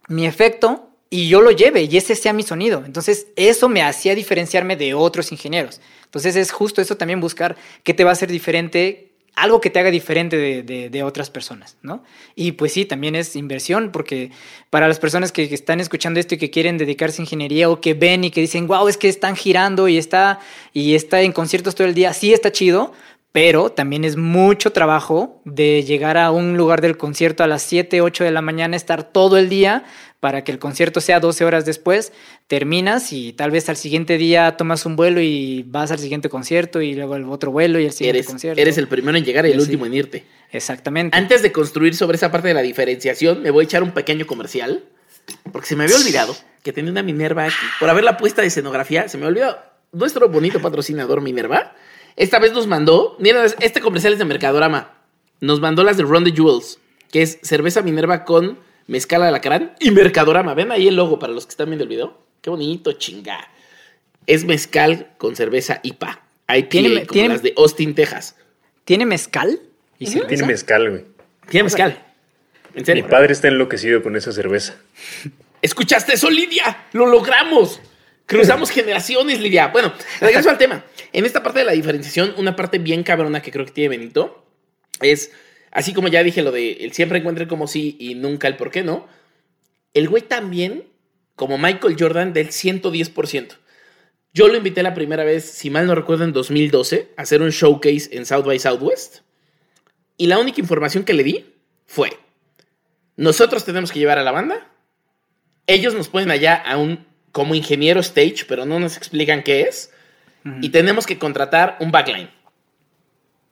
[SPEAKER 5] mi efecto, y yo lo lleve y ese sea mi sonido. Entonces, eso me hacía diferenciarme de otros ingenieros. Entonces, es justo eso también buscar qué te va a hacer diferente, algo que te haga diferente de, de, otras personas, ¿no? Y pues sí, también es inversión, porque para las personas que, están escuchando esto y que quieren dedicarse a ingeniería o que ven y que dicen, wow, es que están girando y está, y está en conciertos todo el día, sí está chido, pero también es mucho trabajo de llegar a un lugar del concierto a las 7, 8 de la mañana, estar todo el día para que el concierto sea 12 horas después, terminas y tal vez al siguiente día tomas un vuelo y vas al siguiente concierto y luego el otro vuelo y el siguiente concierto.
[SPEAKER 3] Eres el primero en llegar y el último en irte.
[SPEAKER 5] Exactamente.
[SPEAKER 3] Antes de construir sobre esa parte de la diferenciación, me voy a echar un pequeño comercial, porque se me había olvidado que tenía una Minerva aquí. Por haber la puesta de escenografía, se me olvidó nuestro bonito patrocinador Minerva. Esta vez nos mandó, mira, este comercial es de Mercadorama. Nos mandó las de Ron the Jewels, que es cerveza Minerva con Mezcal Alacrán y Mercadorama. Ven ahí el logo para los que están viendo el video. Qué bonito, chinga. Es mezcal con cerveza IPA. Ahí tiene, como las de Austin, Texas.
[SPEAKER 5] ¿Tiene mezcal?
[SPEAKER 4] ¿Y Tiene mezcal, güey.
[SPEAKER 3] Tiene mezcal.
[SPEAKER 4] ¿En serio? Mi padre está enloquecido con esa cerveza.
[SPEAKER 3] ¿Escuchaste eso, Lidia? ¡Lo logramos! Cruzamos generaciones, Lidia. Bueno, regreso al tema. En esta parte de la diferenciación, una parte bien cabrona que creo que tiene Benito es, así como ya dije lo de el siempre encuentre como sí y nunca el por qué no, el güey también, como Michael Jordan, del 110%. Yo lo invité la primera vez, si mal no recuerdo, en 2012, a hacer un showcase en South by Southwest. Y la única información que le di fue, nosotros tenemos que llevar a la banda, ellos nos ponen allá a un, como ingeniero stage, pero no nos explican qué es, y tenemos que contratar un backline.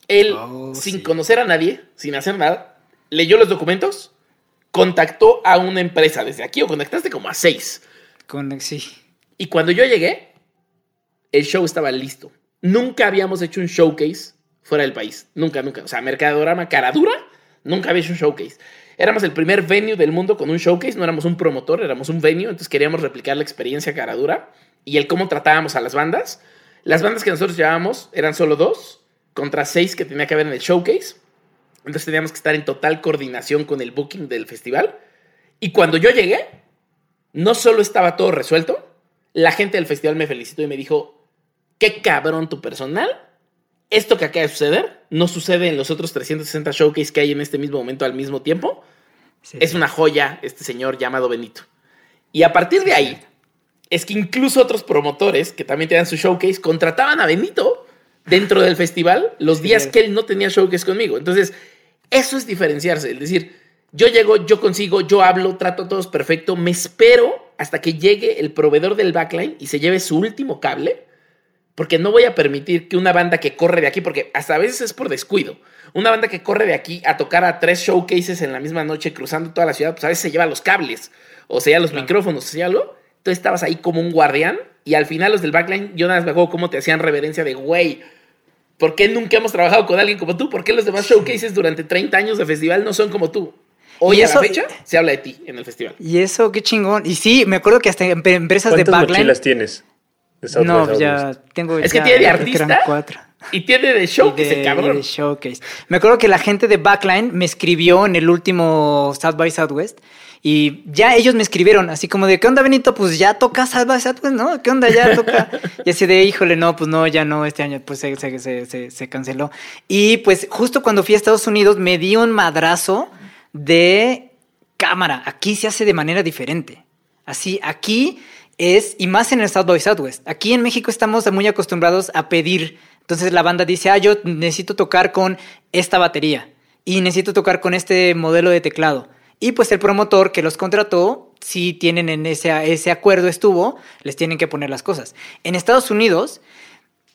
[SPEAKER 3] Él,
[SPEAKER 5] Oh,
[SPEAKER 3] sin
[SPEAKER 5] sí.
[SPEAKER 3] conocer a nadie, sin hacer nada, leyó los documentos, contactó a una empresa desde aquí, o contactaste como a seis.
[SPEAKER 5] Con, sí.
[SPEAKER 3] Y cuando yo llegué, el show estaba listo. Nunca habíamos hecho un showcase fuera del país. Nunca, nunca. O sea, Mercadorama Caradura, nunca había hecho un showcase. Éramos el primer venue del mundo con un showcase. No éramos un promotor, éramos un venue. Entonces queríamos replicar la experiencia Caradura y el cómo tratábamos a las bandas. Las bandas que nosotros llevábamos eran solo dos contra seis que tenía que haber en el showcase. Entonces teníamos que estar en total coordinación con el booking del festival. Y cuando yo llegué, no solo estaba todo resuelto, la gente del festival me felicitó y me dijo, qué cabrón tu personal. Esto que acaba de suceder no sucede en los otros 360 showcase que hay en este mismo momento al mismo tiempo.
[SPEAKER 5] sí.
[SPEAKER 3] Es una joya este señor llamado Benito. Y a partir de ahí, es que incluso otros promotores que también tenían su showcase contrataban a Benito dentro del festival los días
[SPEAKER 5] Sí.
[SPEAKER 3] que él no tenía showcase conmigo. Entonces, eso es diferenciarse. Es decir, yo llego, yo consigo, yo hablo, trato a todos perfecto, me espero hasta que llegue el proveedor del backline y se lleve su último cable, porque no voy a permitir que una banda que corre de aquí, porque hasta a veces es por descuido, una banda que corre de aquí a tocar a tres showcases en la misma noche cruzando toda la ciudad, pues a veces se lleva los cables, o sea, los micrófonos, o sea, algo. Tú estabas ahí como un guardián y al final los del backline, yo nada más me acuerdo cómo te hacían reverencia de, güey, ¿por qué nunca hemos trabajado con alguien como tú? ¿Por qué los demás showcases durante 30 años de festival no son como tú? Hoy
[SPEAKER 5] Y
[SPEAKER 3] a
[SPEAKER 5] eso-
[SPEAKER 3] la fecha se habla de ti en el festival.
[SPEAKER 5] Y eso, qué chingón. Y sí, me acuerdo que hasta en em- empresas de
[SPEAKER 4] ¿Cuántas
[SPEAKER 5] backline.
[SPEAKER 4] mochilas tienes? De
[SPEAKER 5] No, ya tengo.
[SPEAKER 3] Es que
[SPEAKER 5] ya-
[SPEAKER 3] tiene de
[SPEAKER 5] que
[SPEAKER 3] artista
[SPEAKER 5] cuatro.
[SPEAKER 3] y tiene de
[SPEAKER 5] Y
[SPEAKER 3] showcase,
[SPEAKER 5] de,
[SPEAKER 3] cabrón.
[SPEAKER 5] y de showcase. Me acuerdo que la gente de Backline me escribió en el último South by Southwest. Y ya ellos me escribieron, así como de, ¿qué onda, Benito? Pues ya toca South by Southwest, ¿no? ¿Qué onda? Ya toca. y así de, híjole, no, pues no, ya no, este año pues se, se, se, se- se canceló. Y pues justo cuando fui a Estados Unidos me di un madrazo de cámara. Aquí se hace de manera diferente. Así, aquí es, y más en el South by Southwest. Aquí en México estamos muy acostumbrados a pedir. Entonces la banda dice, ah, yo necesito tocar con esta batería y necesito tocar con este modelo de teclado. Y pues el promotor que los contrató, si tienen en ese, ese acuerdo estuvo, les tienen que poner las cosas. En Estados Unidos,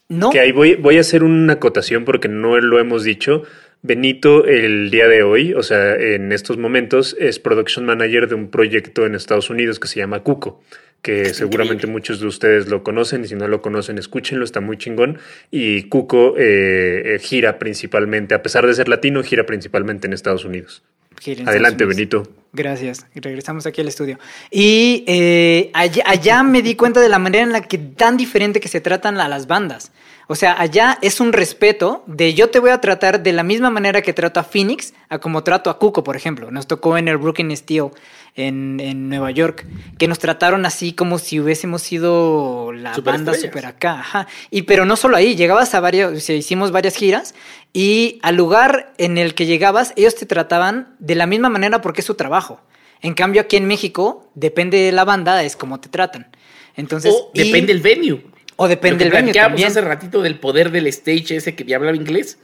[SPEAKER 5] no.
[SPEAKER 4] Que ahí voy, voy a hacer una acotación porque no lo hemos dicho. Benito, el día de hoy, o sea, en estos momentos, es production manager de un proyecto en Estados Unidos que se llama Cuco, que seguramente muchos de ustedes lo conocen y si no lo conocen, escúchenlo, está muy chingón. Y Cuco eh, eh, gira principalmente, a pesar de ser latino, gira principalmente en Estados Unidos.
[SPEAKER 5] En
[SPEAKER 4] Adelante,
[SPEAKER 5] Estados Unidos.
[SPEAKER 4] Benito.
[SPEAKER 5] Gracias. Y regresamos aquí al estudio. Y eh, allá, allá me di cuenta de la manera en la que tan diferente que se tratan a las bandas. O sea, allá es un respeto de yo te voy a tratar de la misma manera que trato a Phoenix, a como trato a Cuco, por ejemplo. Nos tocó en el Brooklyn Steel en, en Nueva York, que nos trataron así como si hubiésemos sido la banda super acá. Ajá. Y pero no solo ahí, llegabas a varios, o sea, hicimos varias giras y al lugar en el que llegabas, ellos te trataban de la misma manera porque es su trabajo. En cambio, aquí en México, depende de la banda, es como te tratan. Entonces,
[SPEAKER 3] o depende del venue.
[SPEAKER 5] O depende del venue también.
[SPEAKER 3] hace ratito del poder del stage ese que ya hablaba inglés.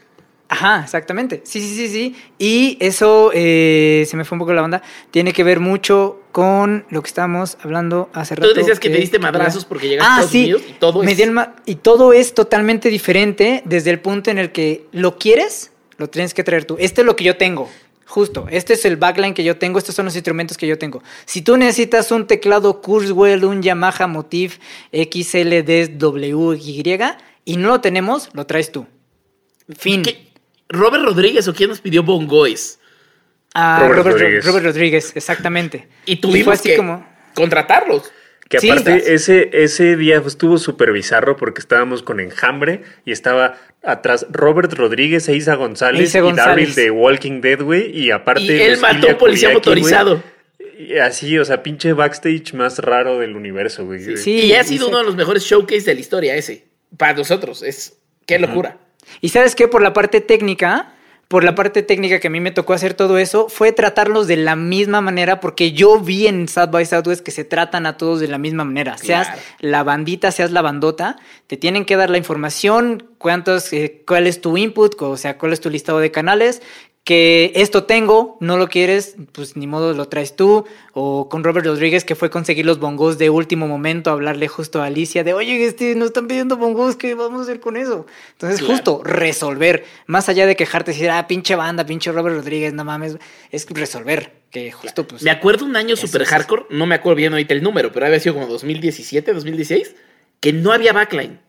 [SPEAKER 5] Ajá, exactamente. Sí, sí, sí, sí. Y eso, eh, se me fue un poco la banda, tiene que ver mucho con lo que estábamos hablando hace rato.
[SPEAKER 3] Tú decías que te diste madrazos porque llegaste a
[SPEAKER 5] Ah,
[SPEAKER 3] Estados
[SPEAKER 5] sí.
[SPEAKER 3] Unidos y todo
[SPEAKER 5] Me
[SPEAKER 3] es-
[SPEAKER 5] di el ma- y todo es totalmente diferente desde el punto en el que lo quieres, lo tienes que traer tú. Este es lo que yo tengo. Justo, este es el backline que yo tengo, estos son los instrumentos que yo tengo. Si tú necesitas un teclado Kurzweil, un Yamaha Motif XLDSWY y no lo tenemos, lo traes tú. Fin.
[SPEAKER 3] ¿Qué? ¿Robert Rodríguez o quién nos pidió bongoes?
[SPEAKER 5] Ah,
[SPEAKER 4] Robert
[SPEAKER 5] Robert, Robert
[SPEAKER 4] Rodríguez.
[SPEAKER 5] Rodríguez. Rodríguez, exactamente.
[SPEAKER 3] Y
[SPEAKER 5] fue
[SPEAKER 3] tuvimos
[SPEAKER 5] así
[SPEAKER 3] que
[SPEAKER 5] como-
[SPEAKER 3] contratarlos.
[SPEAKER 4] Que
[SPEAKER 5] Sí.
[SPEAKER 4] aparte ese, ese día estuvo súper bizarro porque estábamos con Enjambre y estaba atrás Robert Rodríguez e Isa González
[SPEAKER 5] Isa
[SPEAKER 4] y. Daryl de Walking Dead, güey. Y aparte...
[SPEAKER 3] Y él mató a un policía motorizado.
[SPEAKER 4] así, o sea, pinche backstage más raro del universo, güey.
[SPEAKER 3] Sí, y ha sido uno de los mejores showcase de la historia ese. Para nosotros, es qué locura.
[SPEAKER 5] Y sabes qué, por la parte técnica, por la parte técnica que a mí me tocó hacer todo eso, fue tratarlos de la misma manera, porque yo vi en South by Southwest que se tratan a todos de la misma manera. Seas la bandita, seas la bandota, te tienen que dar la información, cuántos, eh, cuál es tu input, o sea, cuál es tu listado de canales, que esto tengo, no lo quieres, pues ni modo lo traes tú. O con Robert Rodríguez, que fue conseguir los bongos de último momento, hablarle justo a Alicia de, oye, este, nos están pidiendo bongos, ¿qué vamos a hacer con eso? Entonces, justo resolver, más allá de quejarte y decir, ah, pinche banda, pinche Robert Rodríguez, no mames, es resolver. Que justo, pues.
[SPEAKER 3] Me acuerdo un año super hardcore, no me acuerdo bien ahorita el número, pero había sido como 2017, 2016, que no había backline.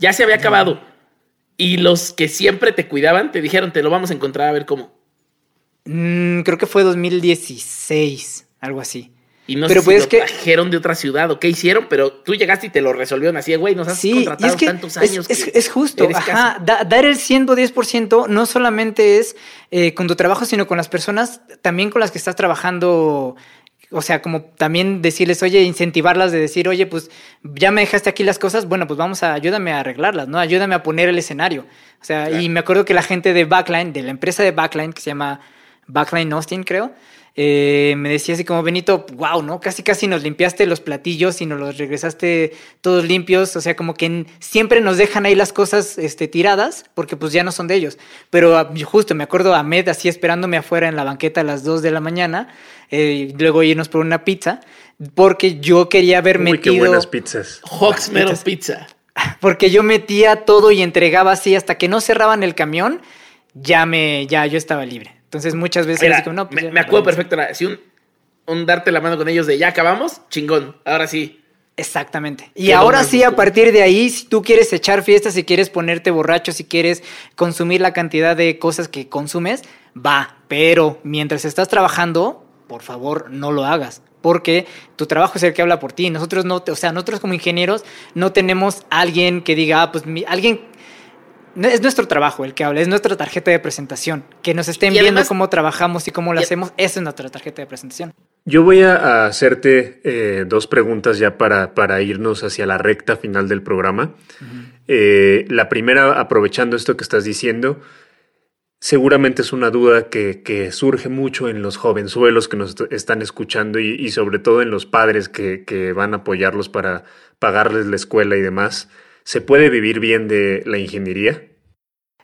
[SPEAKER 3] Ya se había acabado y los que siempre te cuidaban te dijeron, te lo vamos a encontrar a ver cómo.
[SPEAKER 5] Mm, creo que fue 2016, algo así.
[SPEAKER 3] Y no pero sé pues si lo trajeron de otra ciudad o qué hicieron, pero tú llegaste y te lo resolvieron así, güey, nos has contratado tantos años.
[SPEAKER 5] Es, justo, ajá, dar el 110% no solamente es eh, con tu trabajo, sino con las personas también con las que estás trabajando o sea, como también decirles, oye, incentivarlas de decir, oye, pues ya me dejaste aquí las cosas, bueno, pues vamos a, ayúdame a arreglarlas, ¿no? Ayúdame a poner el escenario. O sea, y me acuerdo que la gente de Backline, de la empresa de Backline, que se llama Backline Austin, creo, eh, me decía así como, Benito, wow, ¿no? Casi casi nos limpiaste los platillos y nos los regresaste todos limpios, o sea, como que siempre nos dejan ahí las cosas este, tiradas, porque pues ya no son de ellos. Pero ah, justo me acuerdo a Ahmed así esperándome afuera en la banqueta a las 2 de la mañana, eh, luego irnos por una pizza, porque yo quería haber Uy, metido...
[SPEAKER 4] qué buenas pizzas.
[SPEAKER 3] Hoxmero Pizza.
[SPEAKER 5] Porque yo metía todo y entregaba así hasta que no cerraban el camión, ya me, ya yo estaba libre. Entonces muchas veces
[SPEAKER 3] no, pues me, acuerdo perfecto, si un, darte la mano con ellos de ya acabamos, chingón, ahora sí.
[SPEAKER 5] Exactamente. Y ahora sí, a partir de ahí, si tú quieres echar fiestas, si quieres ponerte borracho, si quieres consumir la cantidad de cosas que consumes, va. Pero mientras estás trabajando, por favor, no lo hagas. Porque tu trabajo es el que habla por ti. Nosotros no, o sea, nosotros como ingenieros no tenemos alguien que diga, ah, pues alguien es nuestro trabajo el que habla, es nuestra tarjeta de presentación. Que nos estén viendo cómo trabajamos y cómo lo hacemos, esa es nuestra tarjeta de presentación.
[SPEAKER 4] Yo voy a hacerte eh, dos preguntas ya para, para, irnos hacia la recta final del programa. Eh, la primera, aprovechando esto que estás diciendo, seguramente es una duda que, surge mucho en los jovenzuelos que nos están escuchando y, sobre todo en los padres que, que van a apoyarlos para pagarles la escuela y demás. ¿Se puede vivir bien de la ingeniería?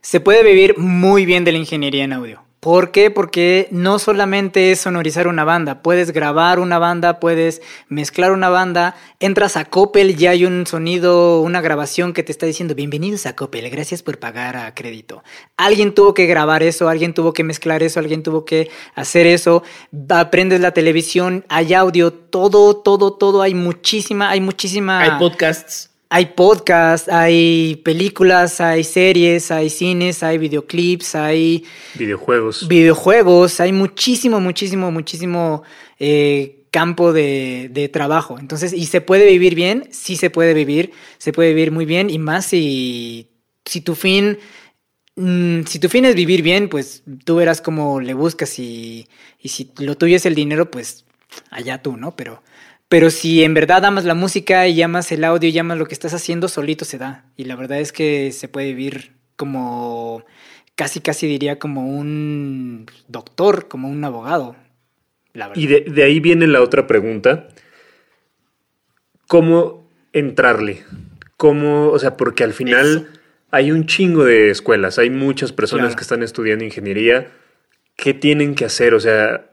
[SPEAKER 5] Se puede vivir muy bien de la ingeniería en audio. ¿Por qué? Porque no solamente es sonorizar una banda, puedes grabar una banda, puedes mezclar una banda, entras a Coppel y hay un sonido, una grabación que te está diciendo bienvenidos a Coppel, gracias por pagar a crédito. Alguien tuvo que grabar eso, alguien tuvo que mezclar eso, alguien tuvo que hacer eso, aprendes la televisión, hay audio, todo, todo, todo, hay muchísima, hay muchísima...
[SPEAKER 3] Hay podcasts
[SPEAKER 5] hay podcasts, hay películas, hay series, hay cines, hay videoclips, hay
[SPEAKER 4] videojuegos.
[SPEAKER 5] Videojuegos, hay muchísimo, muchísimo, muchísimo eh, campo de, trabajo. Entonces, ¿y se puede vivir bien? Sí se puede vivir, se puede vivir muy bien y más si, si tu fin... Mm, si tu fin es vivir bien, pues tú verás cómo le buscas y, y si lo tuyo es el dinero, pues allá tú, ¿no? Pero pero si en verdad amas la música y amas el audio y amas lo que estás haciendo, solito se da. Y la verdad es que se puede vivir como, casi, casi diría como un doctor, como un abogado.
[SPEAKER 4] Y de, ahí viene la otra pregunta. ¿Cómo entrarle? ¿Cómo, o sea, porque al final hay un chingo de escuelas, hay muchas personas que están estudiando ingeniería. ¿Qué tienen que hacer? O sea,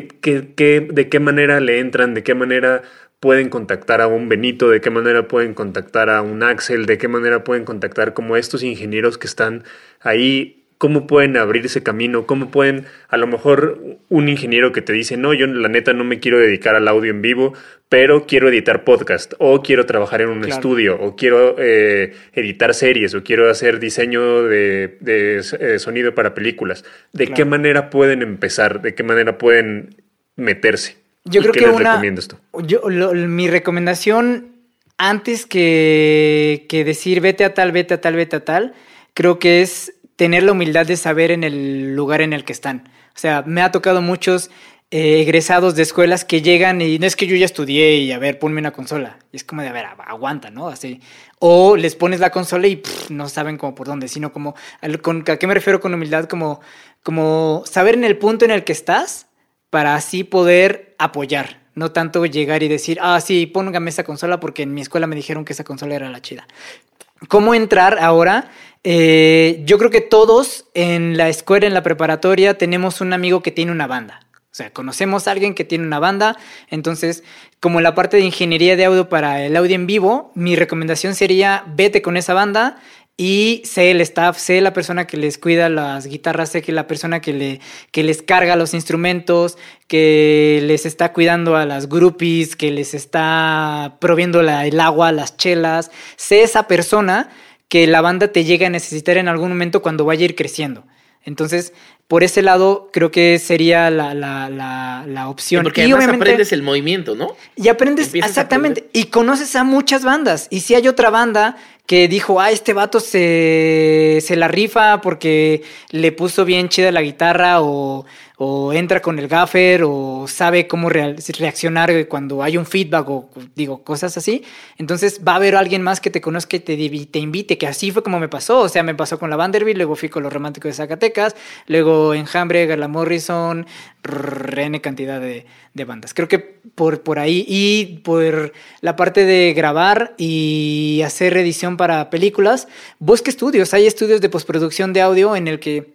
[SPEAKER 4] de qué manera le entran, de qué manera pueden contactar a un Benito, de qué manera pueden contactar a un Axel, de qué manera pueden contactar como estos ingenieros que están ahí cómo pueden abrir ese camino, cómo pueden, a lo mejor un ingeniero que te dice, no, yo la neta no me quiero dedicar al audio en vivo, pero quiero editar podcast, o quiero trabajar en un estudio, o quiero eh, editar series, o quiero hacer diseño de, eh, sonido para películas. ¿De qué manera pueden empezar? ¿De qué manera pueden meterse?
[SPEAKER 5] Yo creo que les una, esto? Yo, mi recomendación, antes que, que decir vete a tal, vete a tal, vete a tal, creo que es tener la humildad de saber en el lugar en el que están. O sea, me ha tocado muchos eh, egresados de escuelas que llegan y no es que yo ya estudié y a ver, ponme una consola. Y es como de, a ver, aguanta, ¿no? Así. O les pones la consola y no saben cómo por dónde, sino como, con, ¿a qué me refiero con humildad? Como, como saber en el punto en el que estás para así poder apoyar. No tanto llegar y decir, ah, sí, póngame esa consola porque en mi escuela me dijeron que esa consola era la chida. ¿Cómo entrar ahora? Eh, yo creo que todos en la escuela, en la preparatoria, tenemos un amigo que tiene una banda. O sea, conocemos a alguien que tiene una banda, entonces, como la parte de ingeniería de audio para el audio en vivo, mi recomendación sería vete con esa banda y sé el staff, sé la persona que les cuida las guitarras, sé que la persona que, le, que les carga los instrumentos, que les está cuidando a las groupies, que les está proviendo el agua, las chelas, sé esa persona que la banda te llega a necesitar en algún momento cuando vaya a ir creciendo. Entonces, por ese lado, creo que sería la, la, la, opción.
[SPEAKER 3] porque y además aprendes el movimiento, ¿no?
[SPEAKER 5] Y aprendes, exactamente, y conoces a muchas bandas. Y si hay otra banda que dijo, ah, este vato se, se la rifa porque le puso bien chida la guitarra o, o entra con el gaffer o sabe cómo reaccionar cuando hay un feedback o digo cosas así. Entonces va a haber alguien más que te conozca y te, te invite, que así fue como me pasó. O sea, me pasó con la Vanderbilt, luego fui con los románticos de Zacatecas, luego Enjambre, Garla Morrison, N cantidad de, de, bandas. Creo que por, por ahí y por la parte de grabar y hacer edición para películas, busque estudios. Hay estudios de postproducción de audio en el que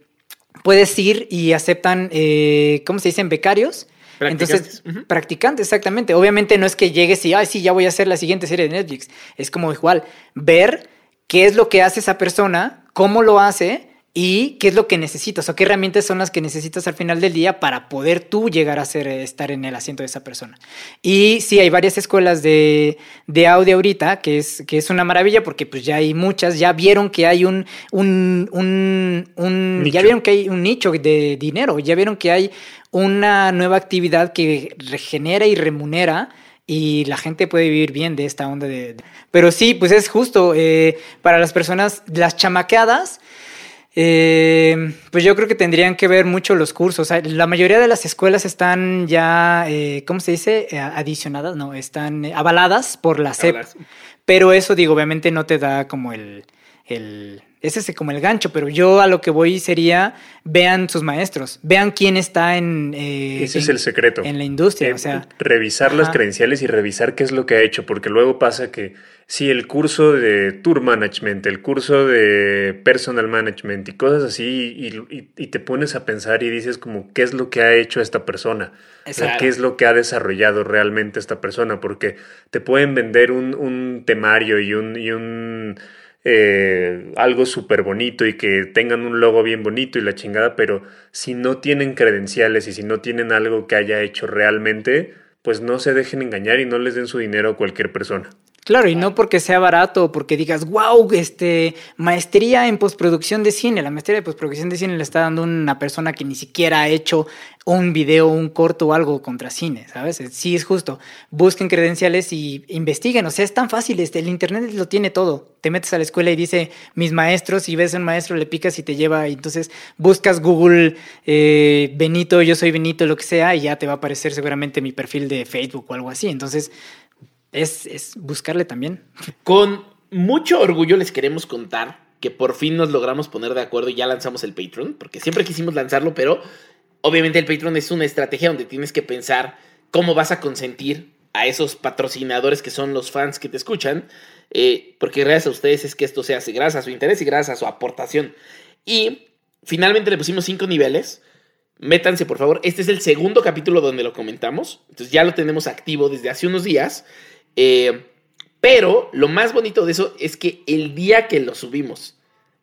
[SPEAKER 5] puedes ir y aceptan, eh, ¿cómo se dicen? Becarios. Entonces, practicantes, exactamente. Obviamente no es que llegues y, ay, sí, ya voy a hacer la siguiente serie de Netflix. Es como igual, ver qué es lo que hace esa persona, cómo lo hace y qué es lo que necesitas o qué herramientas son las que necesitas al final del día para poder tú llegar a ser, estar en el asiento de esa persona. Y sí, hay varias escuelas de, de audio ahorita, que es, que es una maravilla porque pues ya hay muchas, ya vieron que hay un, un, un, ya vieron que hay un nicho de dinero, ya vieron que hay una nueva actividad que regenera y remunera y la gente puede vivir bien de esta onda de... Pero sí, pues es justo, eh, para las personas, las chamaqueadas, eh, pues yo creo que tendrían que ver mucho los cursos. La mayoría de las escuelas están ya, eh, ¿cómo se dice? Eh, adicionadas, no, están avaladas por la SEP. Pero eso, digo, obviamente no te da como el, el, ese es como el gancho, pero yo a lo que voy sería, vean sus maestros, vean quién está en...
[SPEAKER 4] ese es el secreto.
[SPEAKER 5] En la industria, o sea...
[SPEAKER 4] Revisar las credenciales y revisar qué es lo que ha hecho, porque luego pasa que sí, el curso de Tour Management, el curso de Personal Management y cosas así, y, te pones a pensar y dices como, ¿qué es lo que ha hecho esta persona? ¿Qué es lo que ha desarrollado realmente esta persona? Porque te pueden vender un, temario y un... Y un eh, algo súper bonito y que tengan un logo bien bonito y la chingada, pero si no tienen credenciales y si no tienen algo que haya hecho realmente, pues no se dejen engañar y no les den su dinero a cualquier persona.
[SPEAKER 5] Claro, y no porque sea barato o porque digas, wow, este, maestría en postproducción de cine. La maestría de postproducción de cine le está dando una persona que ni siquiera ha hecho un video, un corto o algo contra cine, ¿sabes? Sí, es justo. Busquen credenciales y investiguen. O sea, es tan fácil. Este, el Internet lo tiene todo. Te metes a la escuela y dice mis maestros y ves a un maestro, le picas y te lleva. Y entonces buscas Google eh, Benito, yo soy Benito, lo que sea, y ya te va a aparecer seguramente mi perfil de Facebook o algo así. Entonces es, buscarle también.
[SPEAKER 3] Con mucho orgullo les queremos contar que por fin nos logramos poner de acuerdo y ya lanzamos el Patreon, porque siempre quisimos lanzarlo, pero obviamente el Patreon es una estrategia donde tienes que pensar cómo vas a consentir a esos patrocinadores que son los fans que te escuchan, eh, porque gracias a ustedes es que esto se hace, gracias a su interés y gracias a su aportación. Y finalmente le pusimos cinco niveles. Métanse, por favor. Este es el segundo capítulo donde lo comentamos. Entonces ya lo tenemos activo desde hace unos días. Eh, pero lo más bonito de eso es que el día que lo subimos,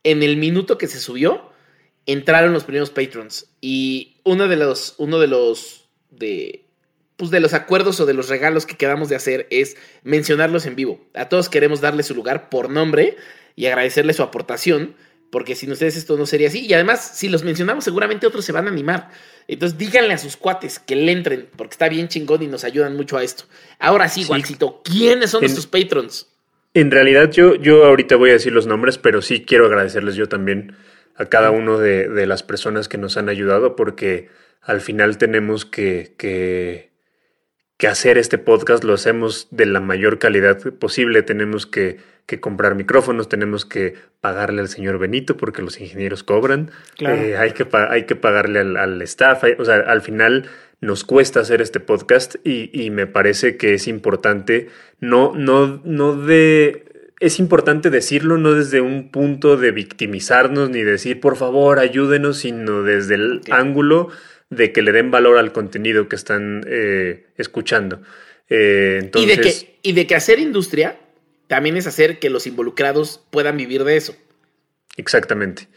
[SPEAKER 3] en el minuto que se subió, entraron los primeros patrons. Y uno de los, uno de los, de, pues de los acuerdos o de los regalos que quedamos de hacer es mencionarlos en vivo. A todos queremos darle su lugar por nombre y agradecerle su aportación porque sin ustedes esto no sería así. Y además, si los mencionamos, seguramente otros se van a animar. Entonces díganle a sus cuates que le entren, porque está bien chingón y nos ayudan mucho a esto. Ahora sí, Juancito, ¿quiénes son estos patrons?
[SPEAKER 4] En realidad, yo, yo ahorita voy a decir los nombres, pero sí quiero agradecerles yo también a cada uno de, de las personas que nos han ayudado, porque al final tenemos que, que, que hacer este podcast, lo hacemos de la mayor calidad posible, tenemos que, que comprar micrófonos, tenemos que pagarle al señor Benito porque los ingenieros cobran,
[SPEAKER 5] Claro.
[SPEAKER 4] Eh, hay, que hay que pagarle al, al staff, hay- o sea, al final nos cuesta hacer este podcast y, y me parece que es importante, no, no, no de... Es importante decirlo no desde un punto de victimizarnos ni decir por favor ayúdenos, sino desde el ángulo de que le den valor al contenido que están eh, escuchando. Eh,
[SPEAKER 3] Y, de que, y de que hacer industria también es hacer que los involucrados puedan vivir de eso.
[SPEAKER 4] Exactamente.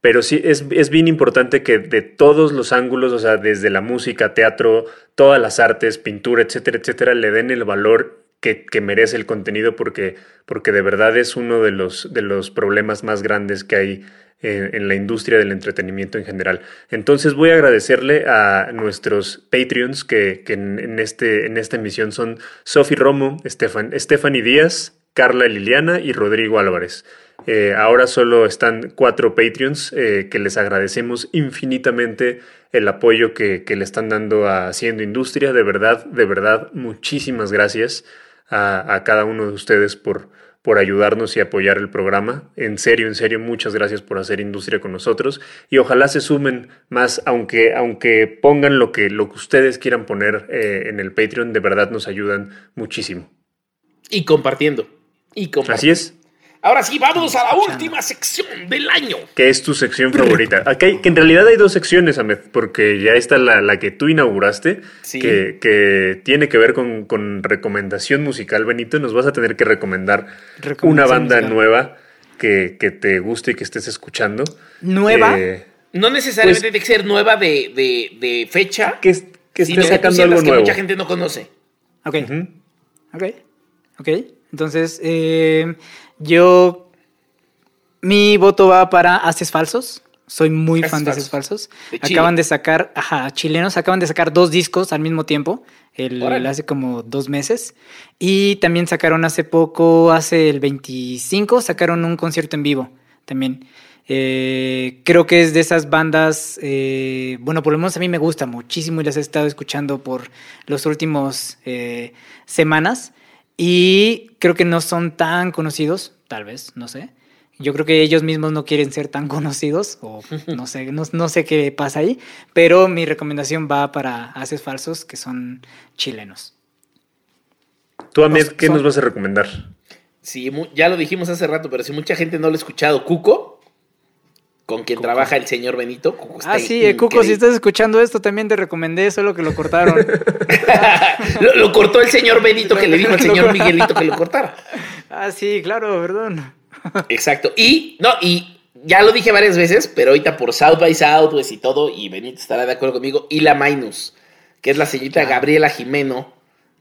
[SPEAKER 4] Pero sí, es, es bien importante que de todos los ángulos, o sea, desde la música, teatro, todas las artes, pintura, etcétera, etcétera, le den el valor que, que merece el contenido porque, porque de verdad es uno de los, de los problemas más grandes que hay en, en la industria del entretenimiento en general. Entonces voy a agradecerle a nuestros Patreons que, que en, en este, en esta emisión son Sofi Romo, Estefan, Stephanie Díaz, Carla Liliana y Rodrigo Álvarez. Eh, ahora solo están cuatro Patreons eh, que les agradecemos infinitamente el apoyo que, que le están dando a Haciendo Industria. De verdad, de verdad, muchísimas gracias a, cada uno de ustedes por, por ayudarnos y apoyar el programa. En serio, en serio, muchas gracias por hacer industria con nosotros y ojalá se sumen más, aunque, aunque pongan lo que, lo que ustedes quieran poner eh, en el Patreon, de verdad nos ayudan muchísimo.
[SPEAKER 3] Y compartiendo. Y.
[SPEAKER 4] Así es.
[SPEAKER 3] Ahora sí, vamos a la última sección del año.
[SPEAKER 4] ¿Qué es tu sección favorita? Acá hay- que en realidad hay dos secciones, Ahmed, porque ya está la, la que tú inauguraste,
[SPEAKER 3] Sí.
[SPEAKER 4] que, que tiene que ver con, con recomendación musical, Benito. Nos vas a tener que recomendar una banda
[SPEAKER 5] musical.
[SPEAKER 4] nueva que, que te guste y que estés escuchando.
[SPEAKER 5] ¿Nueva?
[SPEAKER 4] Eh,
[SPEAKER 3] No necesariamente
[SPEAKER 4] Pues-
[SPEAKER 3] tiene que ser nueva de, de- de fecha.
[SPEAKER 4] que, es- que esté sacando algo
[SPEAKER 3] que
[SPEAKER 4] nuevo.
[SPEAKER 3] mucha gente no conoce.
[SPEAKER 5] Ok.
[SPEAKER 4] Ujú.
[SPEAKER 5] Ok, ok. Entonces, eh, yo. Mi voto va para Haces Falsos. Soy muy
[SPEAKER 3] Haces
[SPEAKER 5] fan de Haces
[SPEAKER 3] Falsos. De
[SPEAKER 5] acaban de sacar, ajá, chilenos, acaban de sacar dos discos al mismo tiempo. El, hace como dos meses. Y también sacaron hace poco, hace el 25, sacaron un concierto en vivo también. Eh, creo que es de esas bandas, eh, bueno, por lo menos a mí me gusta muchísimo y las he estado escuchando por los últimos eh, semanas y creo que no son tan conocidos, tal vez, no sé. Yo creo que ellos mismos no quieren ser tan conocidos o no sé, no, no sé qué pasa ahí, pero mi recomendación va para Haces Falsos, que son chilenos.
[SPEAKER 4] Tú,
[SPEAKER 5] Son-
[SPEAKER 4] ¿qué
[SPEAKER 5] son-
[SPEAKER 4] nos vas a recomendar?
[SPEAKER 3] Mu- ya lo dijimos hace rato, pero si mucha gente no lo ha escuchado, Cuco, con quien trabaja el señor Benito. Cuco
[SPEAKER 5] Ah, sí, eh, Cuco, si
[SPEAKER 3] increíble.
[SPEAKER 5] estás escuchando esto, también te recomendé, solo que lo cortaron.
[SPEAKER 3] lo, lo cortó el señor Benito que le dijo al señor Miguelito que lo cortara.
[SPEAKER 5] ah, sí, claro, perdón.
[SPEAKER 3] Exacto. Y, no, y ya lo dije varias veces, pero ahorita por South by Southwest y todo, y Benito estará de acuerdo conmigo, y la Minus, que es la señorita Gabriela Jimeno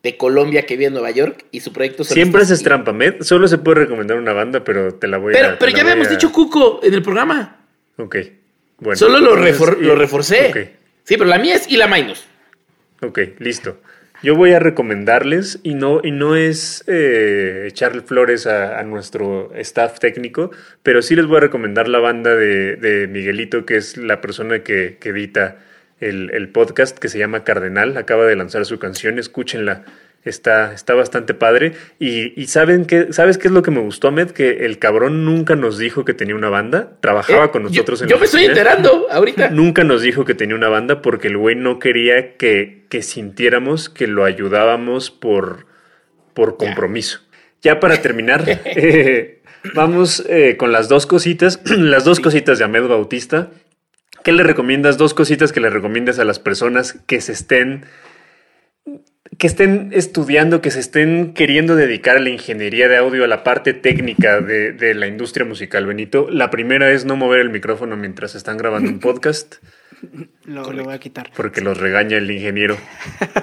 [SPEAKER 3] de Colombia que vive en Nueva York, y su proyecto
[SPEAKER 4] Siempre haces trampa. Solo se puede recomendar una banda, pero te la voy a...
[SPEAKER 3] Pero,
[SPEAKER 4] te
[SPEAKER 3] pero ya habíamos
[SPEAKER 4] a-
[SPEAKER 3] dicho Cuco en el programa.
[SPEAKER 4] Ok, bueno.
[SPEAKER 3] Solo lo, refor- lo reforcé.
[SPEAKER 4] ok.
[SPEAKER 3] Sí, pero la mía es y la Minus.
[SPEAKER 4] Ok, listo. Yo voy a recomendarles y no, y no es eh, echarle flores a, a nuestro staff técnico, pero sí les voy a recomendar la banda de, de Miguelito, que es la persona que, que edita el, el podcast, que se llama Cardenal. Acaba de lanzar su canción, escúchenla. Está, está bastante padre. Y, y ¿saben qué, ¿sabes qué es lo que me gustó, Ahmed? Que el cabrón nunca nos dijo que tenía una banda. Trabajaba
[SPEAKER 3] Eh,
[SPEAKER 4] con nosotros
[SPEAKER 3] yo,
[SPEAKER 4] en
[SPEAKER 3] yo
[SPEAKER 4] la
[SPEAKER 3] me estoy enterando ahorita.
[SPEAKER 4] Nunca nos dijo que tenía una banda porque el güey no quería que, que sintiéramos que lo ayudábamos por, por compromiso. Ya para terminar, eh, vamos eh, con las dos cositas, las dos cositas de Ahmed Bautista. ¿Qué le recomiendas? Dos cositas que le recomiendas a las personas que se estén que estén estudiando, que se estén queriendo dedicar a la ingeniería de audio, a la parte técnica de, de la industria musical, Benito. La primera es no mover el micrófono mientras están grabando un podcast,
[SPEAKER 5] Lo, lo voy a quitar.
[SPEAKER 4] porque los regaña el ingeniero.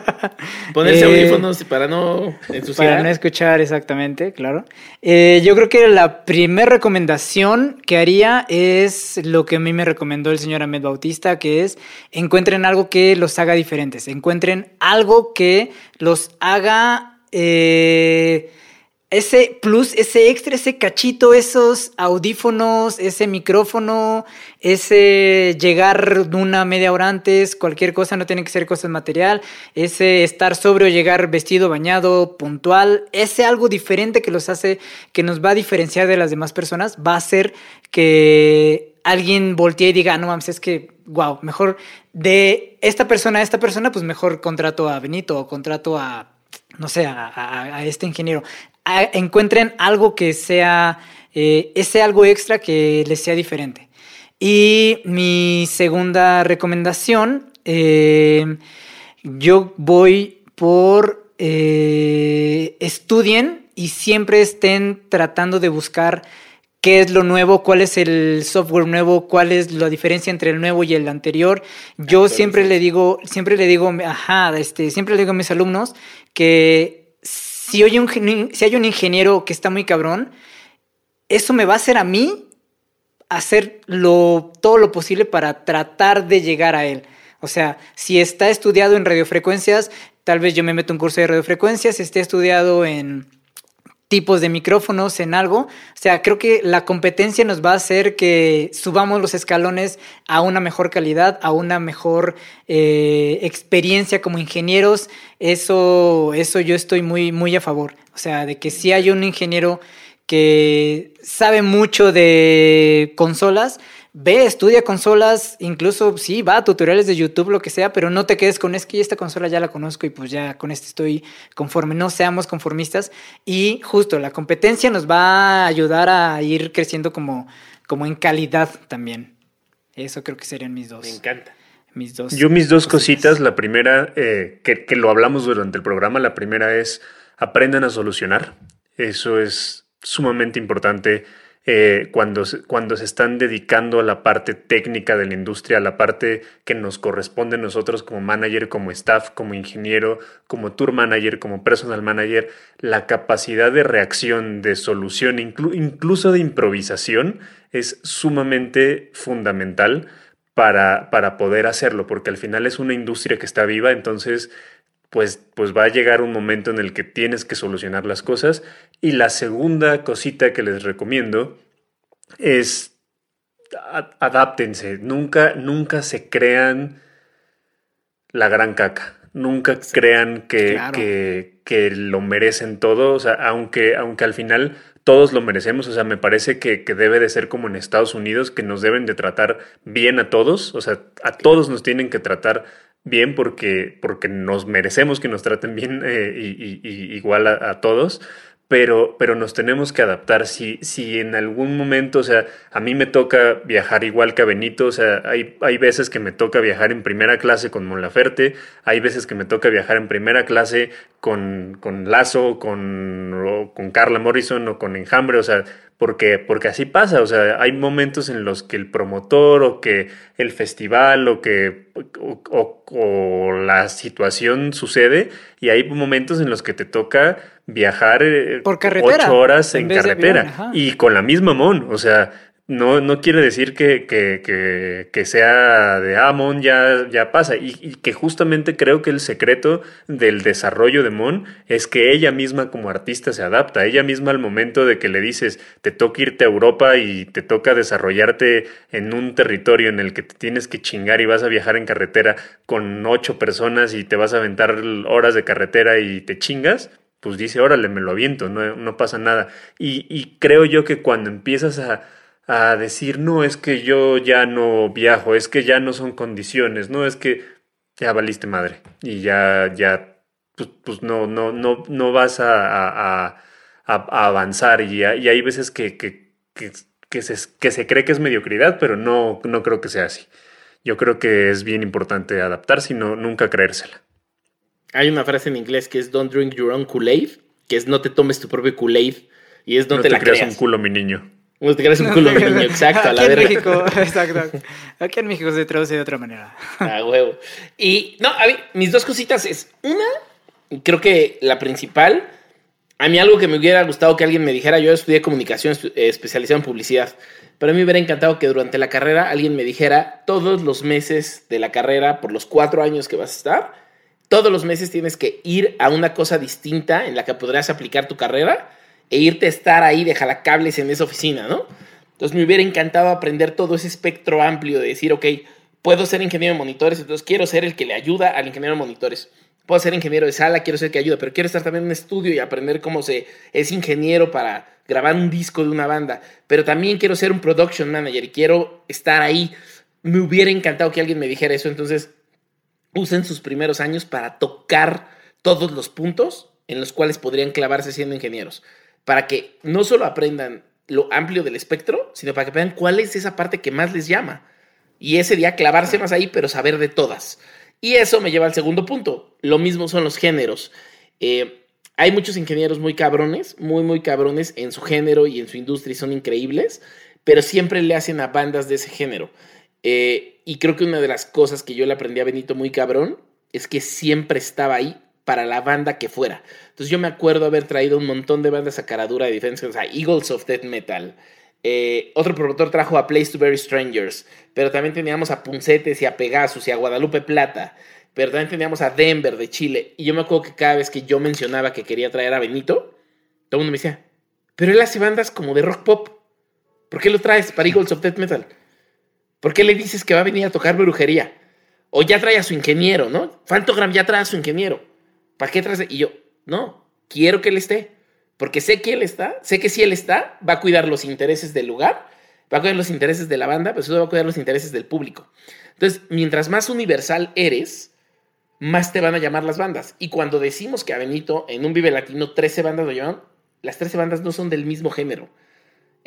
[SPEAKER 3] Ponerse
[SPEAKER 5] Eh,
[SPEAKER 3] audífonos para no ensuciar.
[SPEAKER 5] Para no escuchar exactamente, claro. Eh, yo creo que la primera recomendación que haría es lo que a mí me recomendó el señor Ahmed Bautista, que es encuentren algo que los haga diferentes, encuentren algo que los haga eh, ese plus, ese extra, ese cachito, esos audífonos, ese micrófono, ese llegar una media hora antes, cualquier cosa, no tiene que ser cosas material, ese estar sobrio, llegar vestido, bañado, puntual, ese algo diferente que los hace, que nos va a diferenciar de las demás personas, va a hacer que alguien voltee y diga, no mames, es que, wow, mejor de esta persona a esta persona, pues mejor contrato a Benito o contrato a no sé, a, este ingeniero encuentren algo que sea, eh, ese algo extra que les sea diferente. Y mi segunda recomendación, eh, yo voy por eh, estudien y siempre estén tratando de buscar qué es lo nuevo, cuál es el software nuevo, cuál es la diferencia entre el nuevo y el anterior. Yo siempre le digo, siempre le digo, ajá, este, siempre le digo a mis alumnos que si, hay un, si hay un ingeniero que está muy cabrón, eso me va a hacer a mí hacer todo lo posible para tratar de llegar a él. O sea, si está estudiado en radiofrecuencias, tal vez yo me meto un curso de radiofrecuencias, si está estudiado en tipos de micrófonos, en algo. O sea, creo que la competencia nos va a hacer que subamos los escalones a una mejor calidad, a una mejor eh, experiencia como ingenieros. Eso, eso yo estoy muy, muy a favor. O sea, de que si hay un ingeniero que sabe mucho de consolas, ve, estudia consolas, incluso sí, va a tutoriales de YouTube, lo que sea, pero no te quedes con es que esta consola ya la conozco y pues ya con esto estoy conforme. No seamos conformistas y justo la competencia nos va a ayudar a ir creciendo como, como en calidad también. Eso creo que serían mis dos.
[SPEAKER 3] Me encanta.
[SPEAKER 5] Mis dos.
[SPEAKER 4] Yo mis dos cositas, la primera, eh, que, que lo hablamos durante el programa, la primera es aprendan a solucionar. Eso es sumamente importante eh, cuando, cuando se están dedicando a la parte técnica de la industria, a la parte que nos corresponde a nosotros como manager, como staff, como ingeniero, como tour manager, como personal manager, la capacidad de reacción, de solución, incluso de improvisación, es sumamente fundamental para, para poder hacerlo, porque al final es una industria que está viva, entonces pues, pues va a llegar un momento en el que tienes que solucionar las cosas. Y la segunda cosita que les recomiendo es adáptense, nunca, nunca se crean la gran caca. Nunca crean que, que, que, lo merecen todo. O sea, aunque, aunque al final todos lo merecemos. O sea, me parece que, que, debe de ser como en Estados Unidos, que nos deben de tratar bien a todos. O sea, a todos nos tienen que tratar bien porque, porque nos merecemos que nos traten bien eh, y, igual a, todos, pero, pero nos tenemos que adaptar. Si, si en algún momento, o sea, a mí me toca viajar igual que a Benito, o sea, hay, hay veces que me toca viajar en primera clase con Monlaferte, hay veces que me toca viajar en primera clase con, con Lazo, con, con Carla Morrison o con Enjambre, o sea, porque, porque así pasa, o sea, hay momentos en los que el promotor o que el festival o que o, la situación sucede y hay momentos en los que te toca viajar
[SPEAKER 5] eh, Por carretera,
[SPEAKER 4] ocho horas en, carretera y con la misma MON, o sea, no, no quiere decir que, que, que, sea de ah, Mon ya, ya pasa. Y, que justamente creo que el secreto del desarrollo de Mon es que ella misma como artista se adapta. Ella misma al momento de que le dices te toca irte a Europa y te toca desarrollarte en un territorio en el que te tienes que chingar y vas a viajar en carretera con ocho personas y te vas a aventar horas de carretera y te chingas, pues dice, órale, me lo aviento, no, no pasa nada. Y, y creo yo que cuando empiezas a a decir, no, es que yo ya no viajo, es que ya no son condiciones, no, es que ya valiste madre y ya, ya, pues, pues no, no, no, no vas a, a, avanzar y, y, hay veces que, que, que, se, que se cree que es mediocridad, pero no, no creo que sea así. Yo creo que es bien importante adaptarse y no, nunca creérsela.
[SPEAKER 3] Hay una frase en inglés que es don't drink your own Kool-Aid, que es no te tomes tu propio Kool-Aid y es no, te, la creas
[SPEAKER 4] un culo, mi niño.
[SPEAKER 3] Como te creas un culo niño, exacto, a la
[SPEAKER 5] Aquí en México, exacto. Aquí en México se traduce de otra manera.
[SPEAKER 3] Ah, huevo. Y no, a ver, mis dos cositas es una, creo que la principal, a mí algo que me hubiera gustado que alguien me dijera, yo estudié comunicación especializada en publicidad, pero a mí me hubiera encantado que durante la carrera alguien me dijera todos los meses de la carrera, por los cuatro años que vas a estar, todos los meses tienes que ir a una cosa distinta en la que podrás aplicar tu carrera e irte a estar ahí de jalacables en esa oficina, ¿no? Entonces me hubiera encantado aprender todo ese espectro amplio de decir, ok, puedo ser ingeniero de monitores, entonces quiero ser el que le ayuda al ingeniero de monitores. Puedo ser ingeniero de sala, quiero ser el que ayuda, pero quiero estar también en un estudio y aprender cómo se es ingeniero para grabar un disco de una banda. Pero también quiero ser un production manager y quiero estar ahí. Me hubiera encantado que alguien me dijera eso, entonces usen sus primeros años para tocar todos los puntos en los cuales podrían clavarse siendo ingenieros. Para que no solo aprendan lo amplio del espectro, sino para que vean cuál es esa parte que más les llama. Y ese día clavarse más ahí, pero saber de todas. Y eso me lleva al segundo punto. Lo mismo son los géneros. Eh, hay muchos ingenieros muy cabrones, muy, muy cabrones en su género y en su industria y son increíbles, pero siempre le hacen a bandas de ese género. Eh, y creo que una de las cosas que yo le aprendí a Benito muy cabrón es que siempre estaba ahí para la banda que fuera. Entonces yo me acuerdo haber traído un montón de bandas a caradura de diferencia, o sea, Eagles of Death Metal. Eh, otro promotor trajo a Place to Very Strangers, pero también teníamos a Puncetes y a Pegasus y a Guadalupe Plata, pero también teníamos a Denver de Chile. Y yo me acuerdo que cada vez que yo mencionaba que quería traer a Benito, todo el mundo me decía, pero él hace bandas como de rock pop. ¿Por qué lo traes para Eagles of Death Metal? ¿Por qué le dices que va a venir a tocar brujería? O ya trae a su ingeniero, ¿no? Fantogram ya trae a su ingeniero. ¿Para qué traes? Y yo, no, quiero que él esté. Porque sé que él está, sé que si él está, va a cuidar los intereses del lugar, va a cuidar los intereses de la banda, pero eso va a cuidar los intereses del público. Entonces, mientras más universal eres, más te van a llamar las bandas. Y cuando decimos que a Benito en un Vive Latino 13 bandas lo llaman, las 13 bandas no son del mismo género.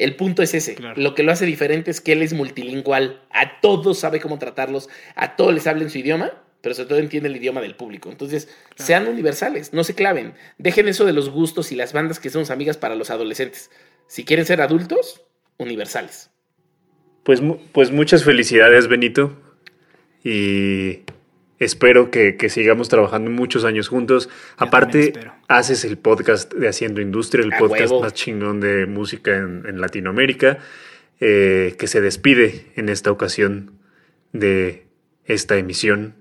[SPEAKER 3] El punto es ese. Lo que lo hace diferente es que él es multilingüal. A todos sabe cómo tratarlos, a todos les habla en su idioma, pero sobre todo entiende el idioma del público. Entonces, sean universales, no se claven. Dejen eso de los gustos y las bandas que son amigas para los adolescentes. Si quieren ser adultos, universales.
[SPEAKER 4] Pues, pues muchas felicidades, Benito. Y Espero que, sigamos trabajando muchos años juntos. Aparte, haces el podcast de Haciendo Industria, el podcast más chingón de música en, Latinoamérica, eh, que se despide en esta ocasión de esta emisión.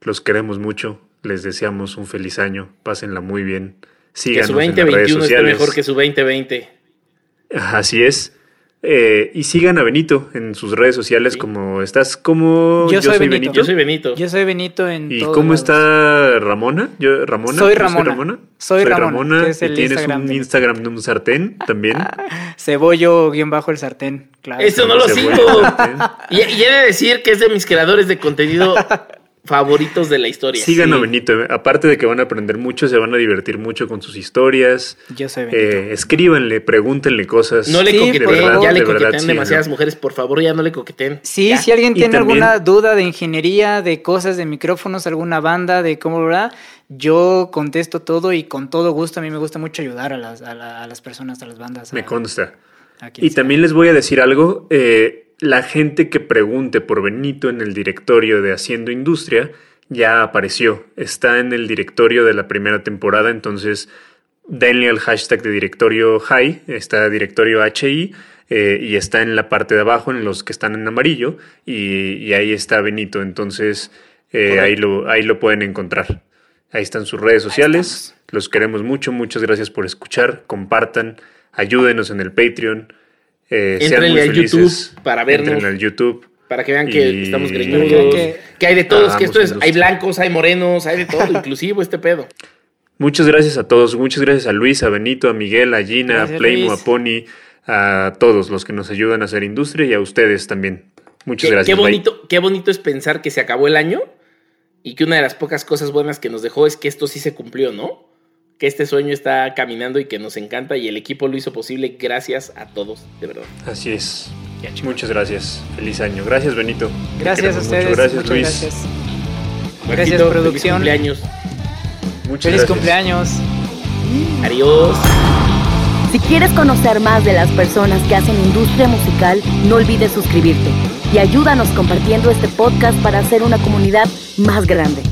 [SPEAKER 4] Los queremos mucho, les deseamos un feliz año, pásenla muy bien.
[SPEAKER 3] Síganos que su 2021 esté mejor que su 2020.
[SPEAKER 4] Así es. Eh, y sigan a Benito en sus redes sociales como estás como
[SPEAKER 5] yo, soy, Benito.
[SPEAKER 3] Yo soy Benito.
[SPEAKER 5] Yo soy Benito en
[SPEAKER 4] ¿Y cómo está Ramona? Yo Ramona.
[SPEAKER 5] Soy Ramona. Soy Ramona.
[SPEAKER 4] y tienes un Instagram de un sartén también.
[SPEAKER 5] Cebollo guion bajo el sartén,
[SPEAKER 3] claro. Eso no lo sigo. Y, y he de decir que es de mis creadores de contenido favoritos de la historia.
[SPEAKER 4] Sigan a Benito. Aparte de que van a aprender mucho, se van a divertir mucho con sus historias.
[SPEAKER 5] Yo soy Benito.
[SPEAKER 4] Eh, escríbanle, pregúntenle cosas.
[SPEAKER 3] No le coqueteen, ya le coqueteen demasiadas mujeres, por favor, ya no le coqueteen.
[SPEAKER 5] Sí, si alguien tiene alguna duda de ingeniería, de cosas, de micrófonos, alguna banda, de cómo, ¿verdad? Yo contesto todo y con todo gusto. A mí me gusta mucho ayudar a las, a, las personas, a las bandas.
[SPEAKER 4] Me consta. Y también les voy a decir algo. Eh, la gente que pregunte por Benito en el directorio de Haciendo Industria ya apareció. Está en el directorio de la primera temporada, entonces denle al hashtag de directorio HI, está directorio HI, eh, y está en la parte de abajo, en los que están en amarillo, y, ahí está Benito. Entonces eh, ahí, lo, ahí lo pueden encontrar. Ahí están sus redes sociales. Los queremos mucho. Muchas gracias por escuchar. Compartan. Ayúdenos en el Patreon.
[SPEAKER 3] Eh, Entrenle a YouTube para vernos.
[SPEAKER 4] al YouTube.
[SPEAKER 3] Para que vean que estamos greñudos. Que, hay de todos, que esto es, hay blancos, hay morenos, hay de todo, inclusive este pedo.
[SPEAKER 4] Muchas gracias a todos, muchas gracias a Luis, a Benito, a Miguel, a Gina, a Playmo, a Pony, a todos los que nos ayudan a hacer industria y a ustedes también. Muchas gracias.
[SPEAKER 3] Qué bonito, qué bonito es pensar que se acabó el año y que una de las pocas cosas buenas que nos dejó es que esto sí se cumplió, ¿no? Que este sueño está caminando y que nos encanta y el equipo lo hizo posible gracias a todos, de verdad.
[SPEAKER 4] Así es. Muchas gracias. Feliz año. Gracias, Benito.
[SPEAKER 5] Gracias a ustedes. Gracias, Luis. Gracias, gracias producción.
[SPEAKER 3] Feliz cumpleaños.
[SPEAKER 5] Muchas feliz cumpleaños.
[SPEAKER 3] Adiós.
[SPEAKER 1] Si quieres conocer más de las personas que hacen industria musical, no olvides suscribirte y ayúdanos compartiendo este podcast para hacer una comunidad más grande.